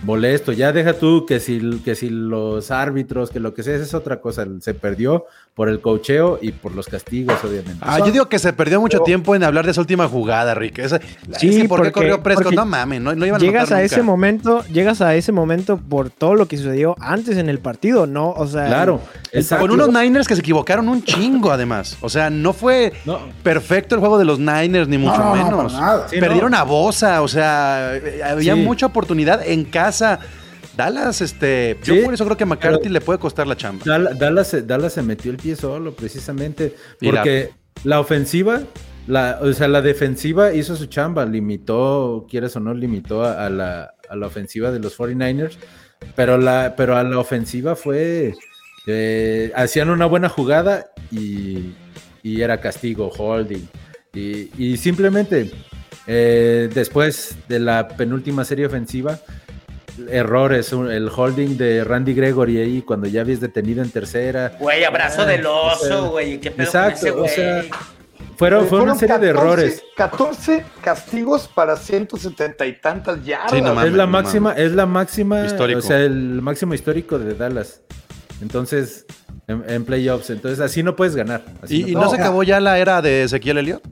molesto. Ya deja tú que si, que si los árbitros, que lo que sea, esa es otra cosa. Se perdió por el cocheo y por los castigos, obviamente. Ah, yo digo que se perdió mucho tiempo en hablar de esa última jugada, Rick. Esa, Sí, es que ¿por qué porque- corrió Prescott? No mames, no, no iban a llegas a nunca. ese momento, llegas a ese momento por todo lo que sucedió antes en el partido, ¿no? O sea, Claro, el. Con unos Niners que se equivocaron un chingo, además. O sea, no fue No. perfecto el juego de los Niners, ni mucho no, no, menos. nada. Sí, Perdieron no. a Bosa, o sea, eh, había Sí. mucha oportunidad en casa. Dallas, este, yo por eso creo que a McCarthy le puede costar la chamba. Dal- Dallas, se- Dallas se metió el pie solo, precisamente. La- Porque la, ofensiva, la, o sea, la defensiva hizo su chamba, limitó, quieres o no, limitó a, a la, a la ofensiva de los 49ers. Pero, la, pero a la ofensiva fue. eh, hacían una buena jugada y, y era castigo, holding. Y, y simplemente eh, después de la penúltima serie ofensiva, errores, un- el holding de Randy Gregory ahí cuando ya habías detenido en tercera. Güey, abrazo Ah, del o sea, oso, güey. ¿Qué pedo exacto, con ese o sea, Fueron, fue una serie de 14 errores. 14 castigos para 170 y tantas yardas. Sí, no mames. es la no máxima, es la máxima, Histórico. o sea, el máximo histórico de Dallas. Entonces, en, en playoffs. Entonces, así no puedes ganar. así ¿Y, y no se acabó ya la era de Ezequiel Elliott?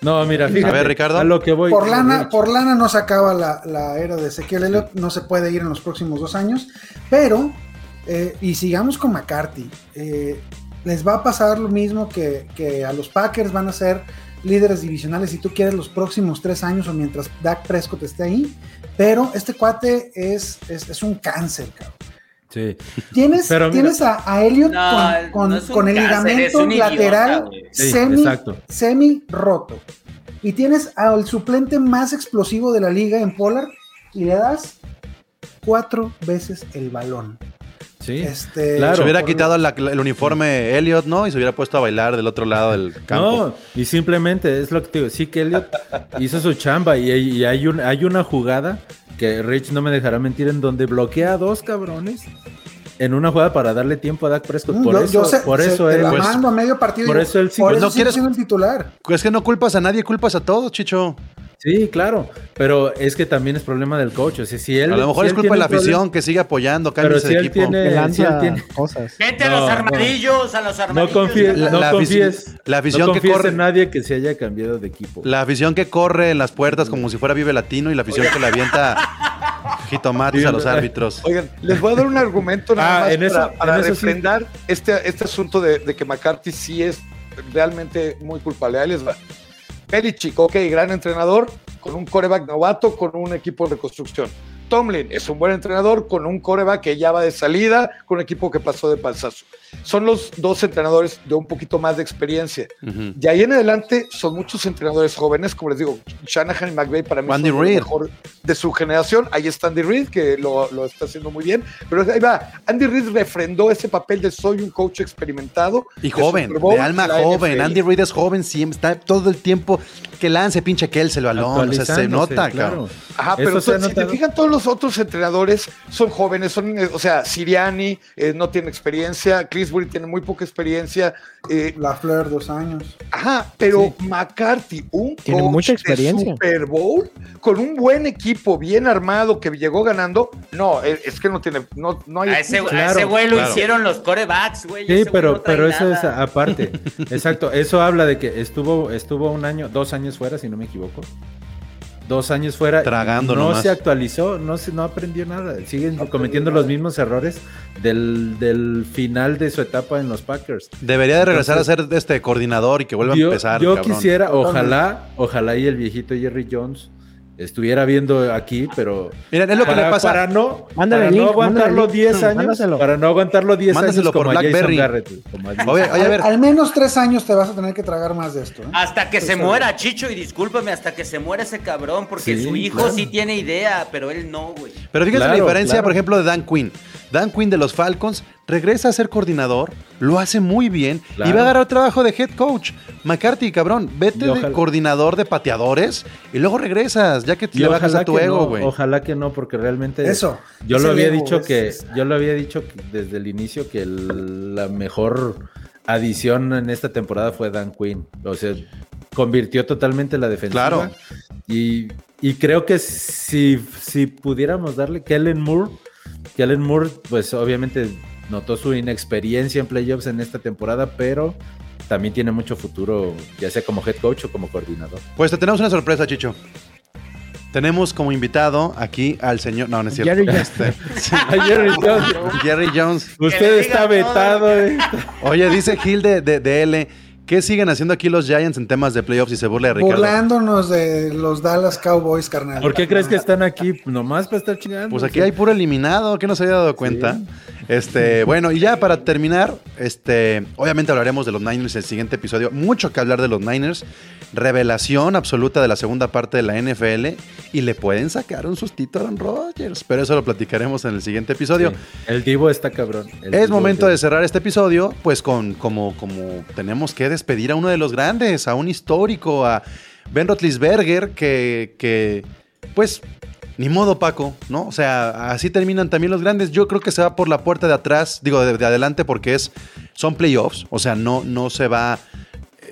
No, mira, fíjate. ver, Ricardo. A lo que voy. Por lana, por lana no se acaba la, la era de Ezequiel Elliott, no se puede ir en los próximos dos años, pero, eh, y sigamos con McCarthy, eh, les va a pasar lo mismo que, que a los Packers, van a ser líderes divisionales si tú quieres los próximos tres años o mientras Dak Prescott esté ahí, pero este cuate es, es, es un cáncer, cabrón. Sí. Tienes, Pero mira- tienes a, a Elliott No, con, con- no es un con el cáncer, ligamento idiota, lateral. Sí, semi, semi roto. Y tienes al suplente más explosivo de la liga en Pollard y le das cuatro veces el balón. Sí. Este, Claro. se hubiera quitado la- el uniforme Elliott, ¿no? Y se hubiera puesto a bailar del otro lado del campo. No, y simplemente es lo que te digo. Sí, que Elliot hizo su chamba y, y hay, un, hay una jugada que Rich no me dejará mentir en donde bloquea a dos cabrones en una jugada para darle tiempo a Dak Prescott. Por yo- eso, yo sé- por se- eso te él. la pues, mando a medio partido. y por eso él sí- pues no quieres- el titular. Es que no culpas a nadie, culpas a todos, Chicho. Sí, claro, pero es que también es problema del coach. O sea, si él, A lo mejor si es culpa de la afición que sigue apoyando, Pero cámbiese si equipo. tiene- que si lanza él tiene- cosas. Vete a No, los no. armadillos, a los No armadillos. confíes, La- no la confíes, la afición no que corre- en nadie que se haya cambiado de equipo. La afición que corre en las puertas como si fuera Vive Latino y la afición que le avienta jitomates a los árbitros. Oigan, les voy a dar un argumento nada Ah, más en eso- para, para en sí. refrendar este, este asunto de, de que McCarthy sí es realmente muy culpable. Ahí les va. Belichick, ok, gran entrenador, con un coreback novato, con un equipo de reconstrucción. Tomlin es un buen entrenador con un coreback que ya va de salida, con un equipo que pasó de panzazo. Son los dos entrenadores de un poquito más de experiencia. Ujú. De ahí en adelante son muchos entrenadores jóvenes, como les digo, Shanahan y McVay para mí Andy son lo Reid. mejor de su generación. Ahí está Andy Reid, que lo, lo está haciendo muy bien. Pero ahí va, Andy Reid refrendó ese papel de soy un coach experimentado. Y de joven, Bowl, de alma joven. NFL. Andy Reid es joven, siempre está todo el tiempo que lance pinche que él se el balón. O sea, se nota, claro. Ajá, Eso pero se si te fijan, todos los otros entrenadores son jóvenes, son, eh, o sea, Siriani eh, no tiene experiencia, Clisbury tiene muy poca experiencia, eh, La Fleur, dos años. Ajá, pero McCarthy, un Tiene coach mucha de experiencia. Super Bowl con un buen equipo bien armado que llegó ganando, no, es, es que no tiene, no, no hay. A ese, a Claro, ese güey lo claro. hicieron los corebacks, güey. Sí, pero, no pero eso es aparte. Exacto. Eso habla de que estuvo, estuvo un año, dos años fuera, si no me equivoco. Dos años fuera. Tragando No nomás. se actualizó, no se, no aprendió nada. Siguen cometiendo los mismos errores del, del final de su etapa en los Packers. Debería de regresar a ser este coordinador y que vuelva a empezar. yo cabrón. quisiera, ojalá, ojalá y el viejito Jerry Jones estuviera viendo aquí, pero Miren, es lo que para, le pasa. para no, Mándale para no link, mándale aguantarlo el link. 10 años, Mándaselo. para no aguantarlo 10 años Mándaselo como por Blackberry. Garrett, como a oye, a ver. Al, al menos tres años te vas a tener que tragar más de esto. ¿eh? Hasta que se Pues, muera Chicho, y discúlpame, hasta que se muera ese cabrón, porque Sí, su hijo claro. sí tiene idea, pero él no, güey. Pero fíjense la diferencia, claro. por ejemplo, de Dan Quinn. Dan Quinn de los Falcons regresa a ser coordinador, lo hace muy bien y va a agarrar trabajo de head coach. McCarthy, cabrón, vete Y de ojalá- coordinador de pateadores y luego regresas, ya que Y le bajas a tu ego, no, güey. Ojalá que no, porque realmente Eso, yo lo había ego, dicho es- que es- yo lo había dicho desde el inicio que el- la mejor adición en esta temporada fue Dan Quinn. O sea, convirtió totalmente la defensiva. Claro. Y, y creo que si, si pudiéramos darle Kellen Moore, Kellen Moore, pues obviamente notó su inexperiencia en playoffs en esta temporada, pero también tiene mucho futuro, ya sea como head coach o como coordinador. Pues te tenemos una sorpresa, Chicho. Tenemos como invitado aquí al señor. No, no es cierto. Jerry Jones. Este, sí, Jerry Jones, Jerry Jones. Usted está vetado. eh. Oye, dice Gil de, de, de L. ¿Qué siguen haciendo aquí los Giants en temas de playoffs y se burla de Ricardo? Burlándonos de los Dallas Cowboys, carnal. ¿Por qué crees que están aquí? Nomás para estar chingando. Pues aquí hay puro eliminado, que no se había dado cuenta. Este, bueno, y ya para terminar, este, obviamente hablaremos de los Niners en el siguiente episodio. Mucho que hablar de los Niners. Revelación absoluta de la segunda parte de la NFL. Y le pueden sacar un sustito a Aaron Rodgers. Pero eso lo platicaremos en el siguiente episodio. Sí. El Divo está cabrón. El Es momento de cerrar este episodio, pues con como, como tenemos que despedir a uno de los grandes, a un histórico, a Ben Roethlisberger, que, que pues ni modo Paco, ¿no? O sea, así terminan también los grandes. Yo creo que se va por la puerta de atrás, digo, de, de adelante, porque es son playoffs, o sea, no, no se va.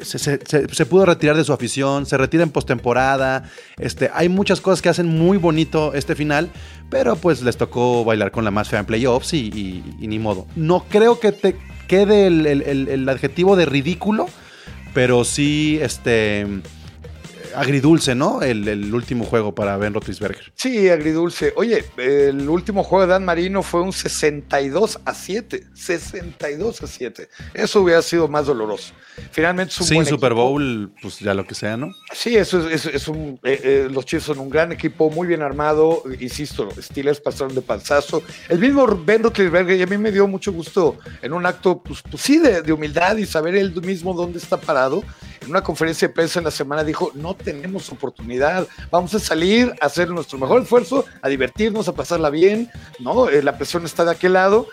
Se, pudo retirar de su afición, se retira en postemporada. Este, hay muchas cosas que hacen muy bonito este final, pero pues les tocó bailar con la más fea en playoffs y, ni modo. No creo que te quede el- el adjetivo de ridículo, pero sí este agridulce, ¿no? El, el último juego para Ben Roethlisberger. Sí, agridulce. Oye, el último juego de Dan Marino fue un 62 a 7. 62 a 7. Eso hubiera sido más doloroso. Finalmente es un Sin buen Super equipo. Bowl, pues ya lo que sea, ¿no? Sí, eso es, es- es un. eh, eh, los Chiefs son un gran equipo, muy bien armado. Insisto, los Steelers pasaron de panzazo. El mismo Ben Roethlisberger, y a mí me dio mucho gusto en un acto, pues, pues sí, de, de humildad y saber él mismo dónde está parado. En una conferencia de prensa en la semana dijo: No tenemos oportunidad, vamos a salir a hacer nuestro mejor esfuerzo, a divertirnos, a pasarla bien. ¿no? Eh, la presión está de aquel lado.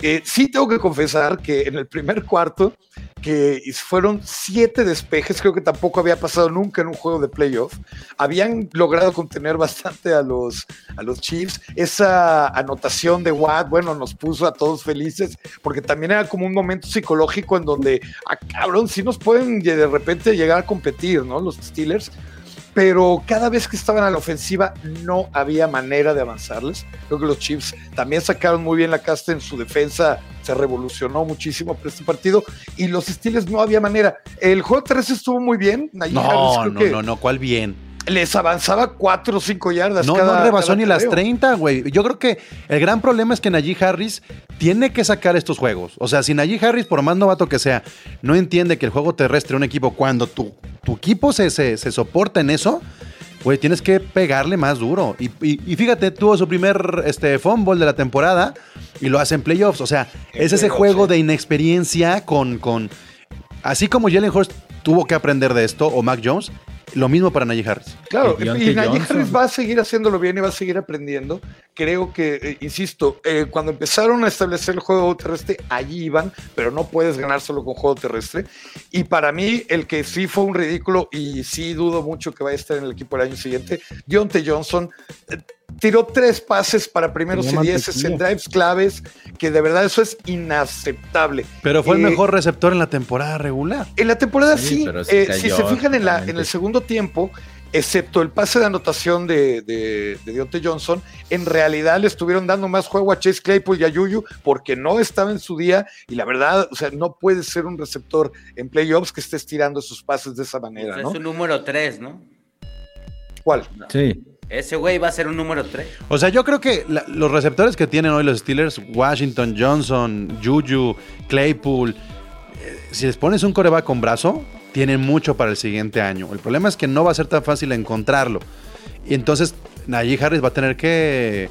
Eh, sí tengo que confesar que en el primer cuarto, que fueron siete despejes, creo que tampoco había pasado nunca en un juego de playoff, habían logrado contener bastante a los, a los Chiefs. Esa anotación de Watt, bueno, nos puso a todos felices, porque también era como un momento psicológico en donde, ah, cabrón, sí nos pueden de repente llegar a competir, ¿no? Los Steelers pero cada vez que estaban a la ofensiva no había manera de avanzarles. Creo que los Chiefs también sacaron muy bien la casta en su defensa, se revolucionó muchísimo por este partido y los Steelers no había manera. El juego terrestre estuvo muy bien. Harris No, creo no, que no, no, ¿cuál bien? Les avanzaba 4 o 5 yardas. No, cada- no rebasó ni las acarreo. 30, güey. Yo creo que el gran problema es que Najee Harris tiene que sacar estos juegos. O sea, si Najee Harris, por más novato que sea, no entiende que el juego terrestre de un equipo, cuando tu, tu equipo se, se, se soporta en eso, güey, tienes que pegarle más duro. Y, y- y fíjate, tuvo su primer este, fumble de la temporada y lo hace en playoffs. O sea, es ese juego de inexperiencia con, con... Así como Jalen Hurst tuvo que aprender de esto, o Mac Jones, lo mismo para Najee Harris. Claro, Y y, Najee. Harris va a seguir haciéndolo bien y va a seguir aprendiendo. Creo que, eh, insisto, eh, cuando empezaron a establecer el juego terrestre, allí iban, pero no puedes ganar solo con juego terrestre. Y para mí, el que sí fue un ridículo y sí dudo mucho que vaya a estar en el equipo el año siguiente, Deontay Johnson. eh, Tiró tres pases para primeros y dieces en drives claves, que de verdad eso es inaceptable. Pero fue el Eh, mejor receptor en la temporada regular. En la temporada Sí, sí, pero se eh, cayó si se fijan en, la, en totalmente. el segundo tiempo, excepto el pase de anotación de, de, de Deontay Johnson, en realidad le estuvieron dando más juego a Chase Claypool y a Yuyu porque no estaba en su día y la verdad, o sea, no puede ser un receptor en playoffs que esté estirando sus pases de esa manera, Es ¿no? un número 3, ¿no? ¿Cuál? Sí. Ese güey va a ser un número 3. O sea, yo creo que la- los receptores que tienen hoy los Steelers, Washington, Johnson, Juju, Claypool, eh, si les pones un coreback con brazo, tienen mucho para el siguiente año. El problema es que no va a ser tan fácil encontrarlo. Y entonces Najee Harris va a tener que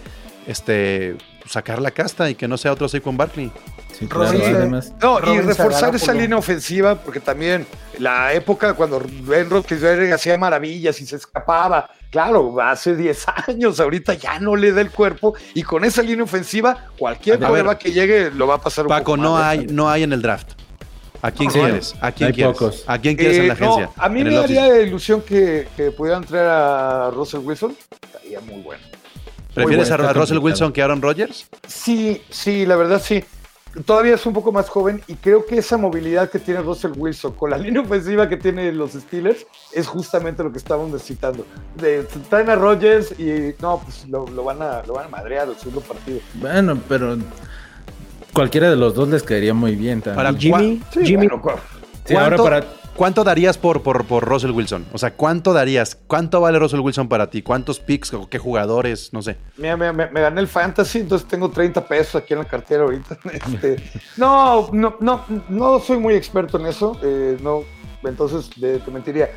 este, sacar la casta y que no sea otro Saquon Barkley. Sí, claro, además. No, y reforzar esa línea ofensiva, porque también la época cuando Ben Roethlisberger hacía maravillas y se escapaba, claro, hace 10 años, ahorita ya no le da el cuerpo, y con esa línea ofensiva, cualquier prueba que llegue lo va a pasar un Paco, poco no mal, hay, ¿eh? no hay en el draft. ¿A quién quieres? ¿A quién Hay quieres? pocos. ¿A quién quieres Eh, en la agencia? no, a mí me offseason. ilusión que, que pudieran traer a Russell Wilson, estaría muy bueno. ¿Prefieres bueno, a, Russell complicado. Wilson que a Aaron Rodgers? Sí, sí, la verdad sí. Todavía es un poco más joven y creo que esa movilidad que tiene Russell Wilson con la línea ofensiva que tiene los Steelers es justamente lo que estamos necesitando. De, traen a Rodgers y no, pues lo, lo van, a, lo van a madrear el segundo partido. Bueno, pero cualquiera de los dos les caería muy bien. también. Para Jimmy, Sí, Jimmy, bueno, Sí, ahora ¿Cuánto, para cuánto darías por, por, por Russell Wilson? O sea, ¿cuánto darías? ¿Cuánto vale Russell Wilson para ti? ¿Cuántos picks o qué jugadores? No sé. Mira, me, me- me gané el fantasy, entonces tengo 30 pesos aquí en la cartera ahorita. Este, no, no, no, no soy muy experto en eso. eh, no, entonces de- te mentiría.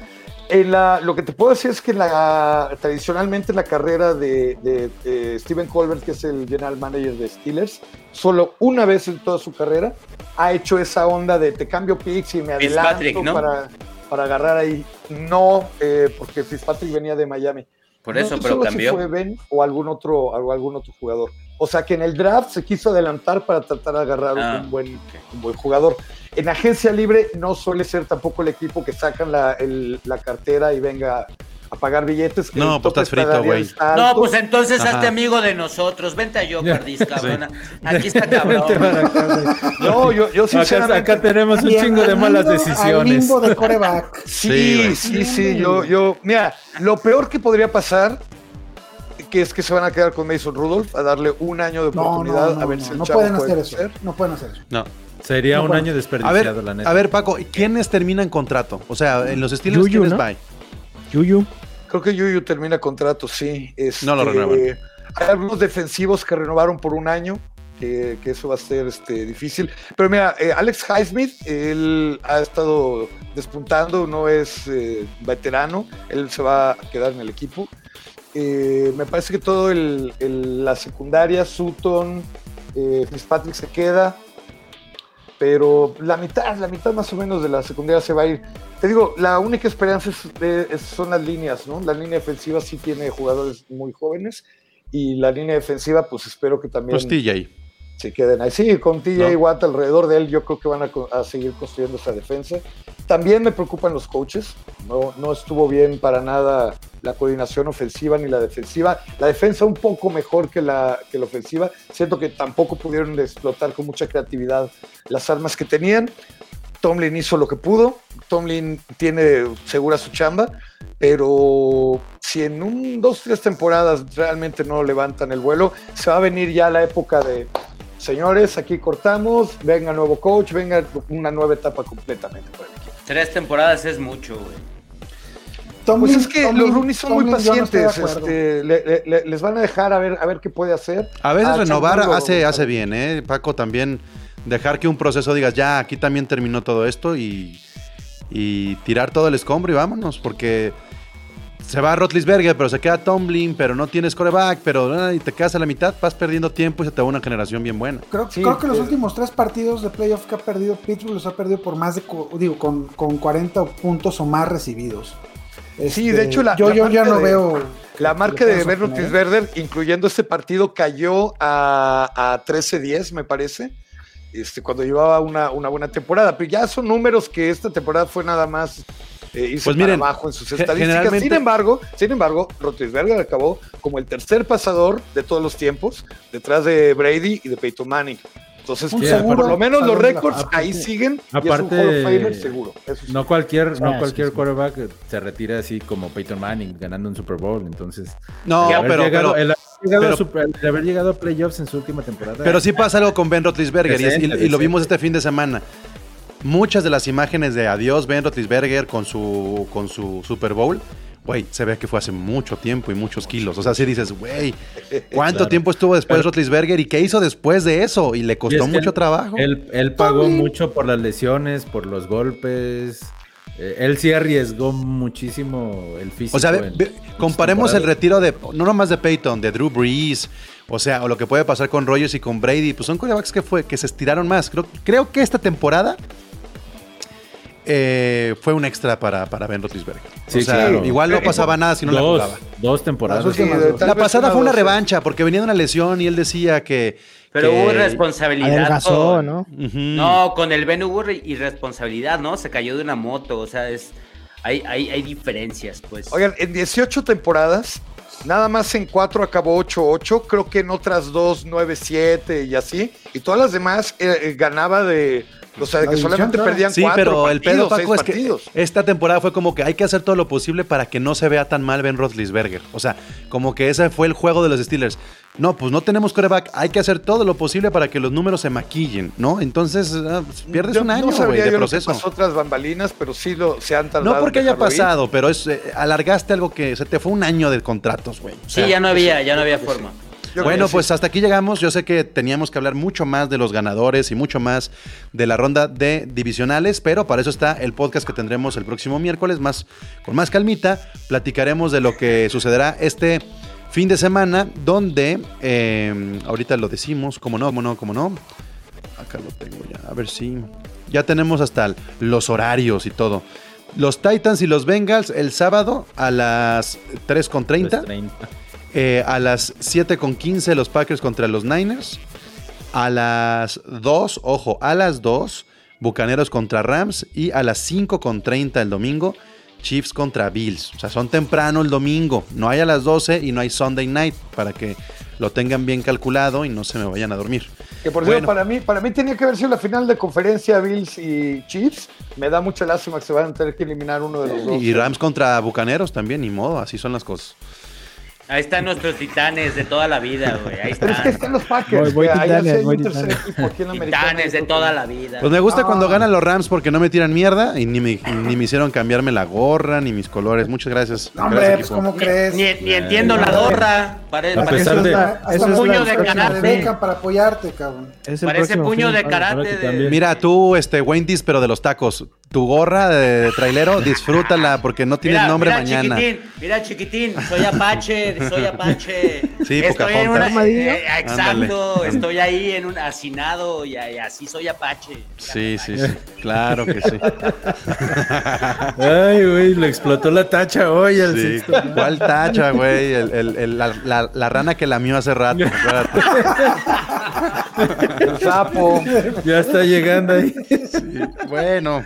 En la, lo que te puedo decir es que la, tradicionalmente la carrera de, de- de Steven Colbert, que es el general manager de Steelers, solo una vez en toda su carrera ha hecho esa onda de te cambio picks y me adelanto ¿no? para, para agarrar ahí. No, eh, porque Fitzpatrick venía de Miami. Por eso, pero cambió. Si fue Ben o algún otro, o algún otro jugador. O sea que en el draft se quiso adelantar para tratar de agarrar Ah, un, buen, un buen jugador. En agencia libre no suele ser tampoco el equipo que sacan la, el- la cartera y venga a pagar billetes. No, pues estás frito, güey. No, pues entonces Ajá. hazte amigo de nosotros. Vente a Yocardis, cabrón. Aquí está cabrón. No, yo, yo sinceramente. acá tenemos un chingo de al malas limbo- Al decisiones. limbo de coreback. Sí, Sí, sí, sí, yo, yo, mira, lo peor que podría pasar que es que se van a quedar con Mason Rudolph a darle un año de No, no, oportunidad no, a ver no, si el no chavo pueden puede hacer eso. No pueden hacer eso. No. Sería No, un año A desperdiciado, ver, la neta. a ver, Paco, ¿quiénes terminan contrato? O sea, en los Steelers, Yuyu, ¿quiénes ¿no? va? Yuyu. Creo que Yuyu termina contrato, sí. Este, No lo renuevan. Hay algunos defensivos que renovaron por un año, que, que eso va a ser este, difícil. Pero mira, eh, Alex Highsmith, él ha estado despuntando, no es eh, veterano, él se va a quedar en el equipo. Eh, me parece que todo el, la secundaria, Sutton, eh, Fitzpatrick se queda, pero la mitad, la mitad más o menos de la secundaria se va a ir. Te digo, la única esperanza es- es- son las líneas, ¿no? La línea defensiva sí tiene jugadores muy jóvenes y la línea defensiva, pues espero que también Pues TJ. Se queden ahí. Sí, con TJ ¿No? Watt alrededor de él, yo creo que van a, a seguir construyendo esa defensa. También me preocupan los coaches. No, no estuvo bien para nada la coordinación ofensiva ni la defensiva. La defensa un poco mejor que la, que la ofensiva. Siento que tampoco pudieron explotar con mucha creatividad las armas que tenían. Tomlin hizo lo que pudo. Tomlin tiene segura su chamba, pero si en un, dos, tres temporadas realmente no levantan el vuelo, se va a venir ya la época de señores, aquí cortamos, venga nuevo coach, venga una nueva etapa completamente para el equipo. Tres temporadas es mucho, güey. Tomlin- Pues es que Tomlin- los Rooney son muy Tomlin, pacientes, este, le- le- le- les van a dejar a ver, a ver qué puede hacer. A veces Ah, renovar hace, hace bien, ¿eh? Paco, también dejar que un proceso digas, ya, aquí también terminó todo esto y, y tirar todo el escombro y vámonos, porque se va Rotlisberger, pero se queda Tomlin, pero no tienes coreback, pero y te quedas a la mitad, vas perdiendo tiempo y se te va una generación bien buena. Creo, Sí, creo que los eh. últimos tres partidos de playoff que ha perdido Pittsburgh los ha perdido por más de, digo, con, con 40 puntos o más recibidos. Sí, Este, de hecho, la- yo, la yo ya marca no de- veo. La marca de Ben. Roethlisberger, incluyendo este partido, cayó a, a 13-10, me parece, este, cuando llevaba una, una buena temporada. Pero ya son números que esta temporada fue nada más eh, irse Pues para miren, abajo en sus estadísticas. Sin embargo, sin embargo, Roethlisberger acabó como el tercer pasador de todos los tiempos, detrás de Brady y de Peyton Manning. Entonces, pues, seguro por lo menos los récords ahí siguen y aparte- es un Hall of Famer seguro. eso sí. No cualquier, no Ah, cualquier sí, sí. quarterback se retira así como Peyton Manning ganando un Super Bowl. Entonces, No, haber pero, llegado, pero, el haber llegado pero- a super- el haber llegado a playoffs en su última temporada. pero sí pasa algo con Ben Rotlisberger y, y- y lo vimos este fin de semana. Muchas de las imágenes de adiós Ben Rotlisberger con su, con su Super Bowl, güey, se ve que fue hace mucho tiempo y muchos kilos. O sea, sí dices, güey, ¿cuánto Claro. tiempo estuvo después Pero- Rotlisberger y qué hizo después de eso? Y le Y costó es que mucho él- trabajo. Él, él pagó mucho por las lesiones, por los golpes. Eh, él sí arriesgó muchísimo el físico. O sea, en- ve- comparemos el retiro de, no nomás de Peyton, de Drew Brees, o sea, o lo que puede pasar con Rogers y con Brady, pues son quarterbacks que, fue, que se estiraron más. Creo, creo que esta temporada eh, fue un extra para, para Ben Roethlisberger. Sí, o sea, claro. igual no pasaba nada si no la dos, jugaba. dos temporadas. Sí, La pasada fue una revancha porque venía de una lesión y él decía que... Pero que- hubo irresponsabilidad. Adelgazó, con- ¿no? No, con el Ben hubo re- irresponsabilidad, ¿no? Se cayó de una moto, o sea, es hay, hay, hay diferencias, pues. Oigan, en 18 temporadas, nada más en 4 acabó 8-8, creo que en otras 2, 9-7 y así. Y todas las demás eh, eh, ganaba de. O sea, de que solamente perdían Sí, 4 pero el pedo, partidos, Paco, es seis que partidos. esta temporada fue como que hay que hacer todo lo posible para que no se vea tan mal Ben Roethlisberger. O sea, como que ese fue el juego de los Steelers. No, pues no tenemos coreback, hay que hacer todo lo posible para que los números se maquillen, ¿no? Entonces, ah, pues, pierdes Yo un año, no güey, sabría de yo lo que proceso. pasó tras bambalinas, pero sí lo, se han tardado. No porque haya ir. pasado, pero es eh, alargaste algo que se te fue un año de contratos, güey. O sí, sea, ya no había, ya no había forma. Yo bueno, pues hasta aquí llegamos. Yo sé que teníamos que hablar mucho más de los ganadores y mucho más de la ronda de divisionales, pero para eso está el podcast que tendremos el próximo miércoles, más con más calmita. Platicaremos de lo que sucederá este fin de semana, donde eh, ahorita lo decimos, como no, como no, como no. Acá lo tengo ya, a ver si ya tenemos hasta los horarios y todo. Los Titans y los Bengals el sábado a las 3.30. 3:30. Eh, a las 7.15 los Packers contra los Niners. A las 2, ojo, a las 2, Bucaneros contra Rams. Y a las 5.30 el domingo, Chiefs contra Bills. O sea, son temprano el domingo. No hay a las 12 y no hay Sunday night para que lo tengan bien calculado y no se me vayan a dormir. Que por Bueno. cierto, para mí, para mí tenía que haber sido la final de conferencia Bills y Chiefs. Me da mucha lástima que se van a tener que eliminar uno de los dos. Y Rams contra Bucaneros también, ni modo, así son las cosas. Ahí están nuestros titanes de toda la vida, güey. Ahí Pero es que están. están los Packers. Voy- voy Titanes, voy un Titanes. Titanes de toda la vida. Pues me gusta Ah. cuando ganan los Rams porque no me tiran mierda y ni me, ni me hicieron cambiarme la gorra ni mis colores. Muchas gracias. No, hombre, Gracias, pues. ¿cómo crees? Ni, ni entiendo la gorra. Parece, la puño de karate. para apoyarte, cabrón. Parece puño de karate. Mira, tú, este, Wendy's, pero de los tacos. Tu gorra de, de trailero, disfrútala porque no tienes Mira, nombre mira, mañana. Chiquitín, mira, chiquitín, soy Apache, soy Apache. Sí, estoy en Pocahontas. una, eh, Ándale. exacto, estoy ahí en un hacinado y, y así soy Apache. Sí, sí, sí. Claro que sí. Ay, güey, le explotó la tacha hoy al Sí. ¿Cuál tacha, güey? El- el- el- la, la- la rana que lamió hace rato. acuérdate. El sapo. Ya está llegando ahí. Bueno,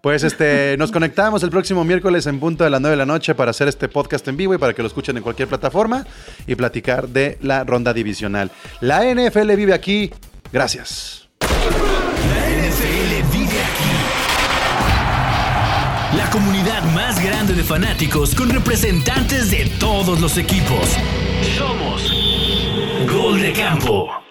pues este, nos conectamos el próximo miércoles en punto de las 9 de la noche para hacer este podcast en vivo y para que lo escuchen en cualquier plataforma y platicar de la ronda divisional. La NFL vive aquí. Gracias. La comunidad más grande de fanáticos con representantes de todos los equipos. Somos Gol de Campo.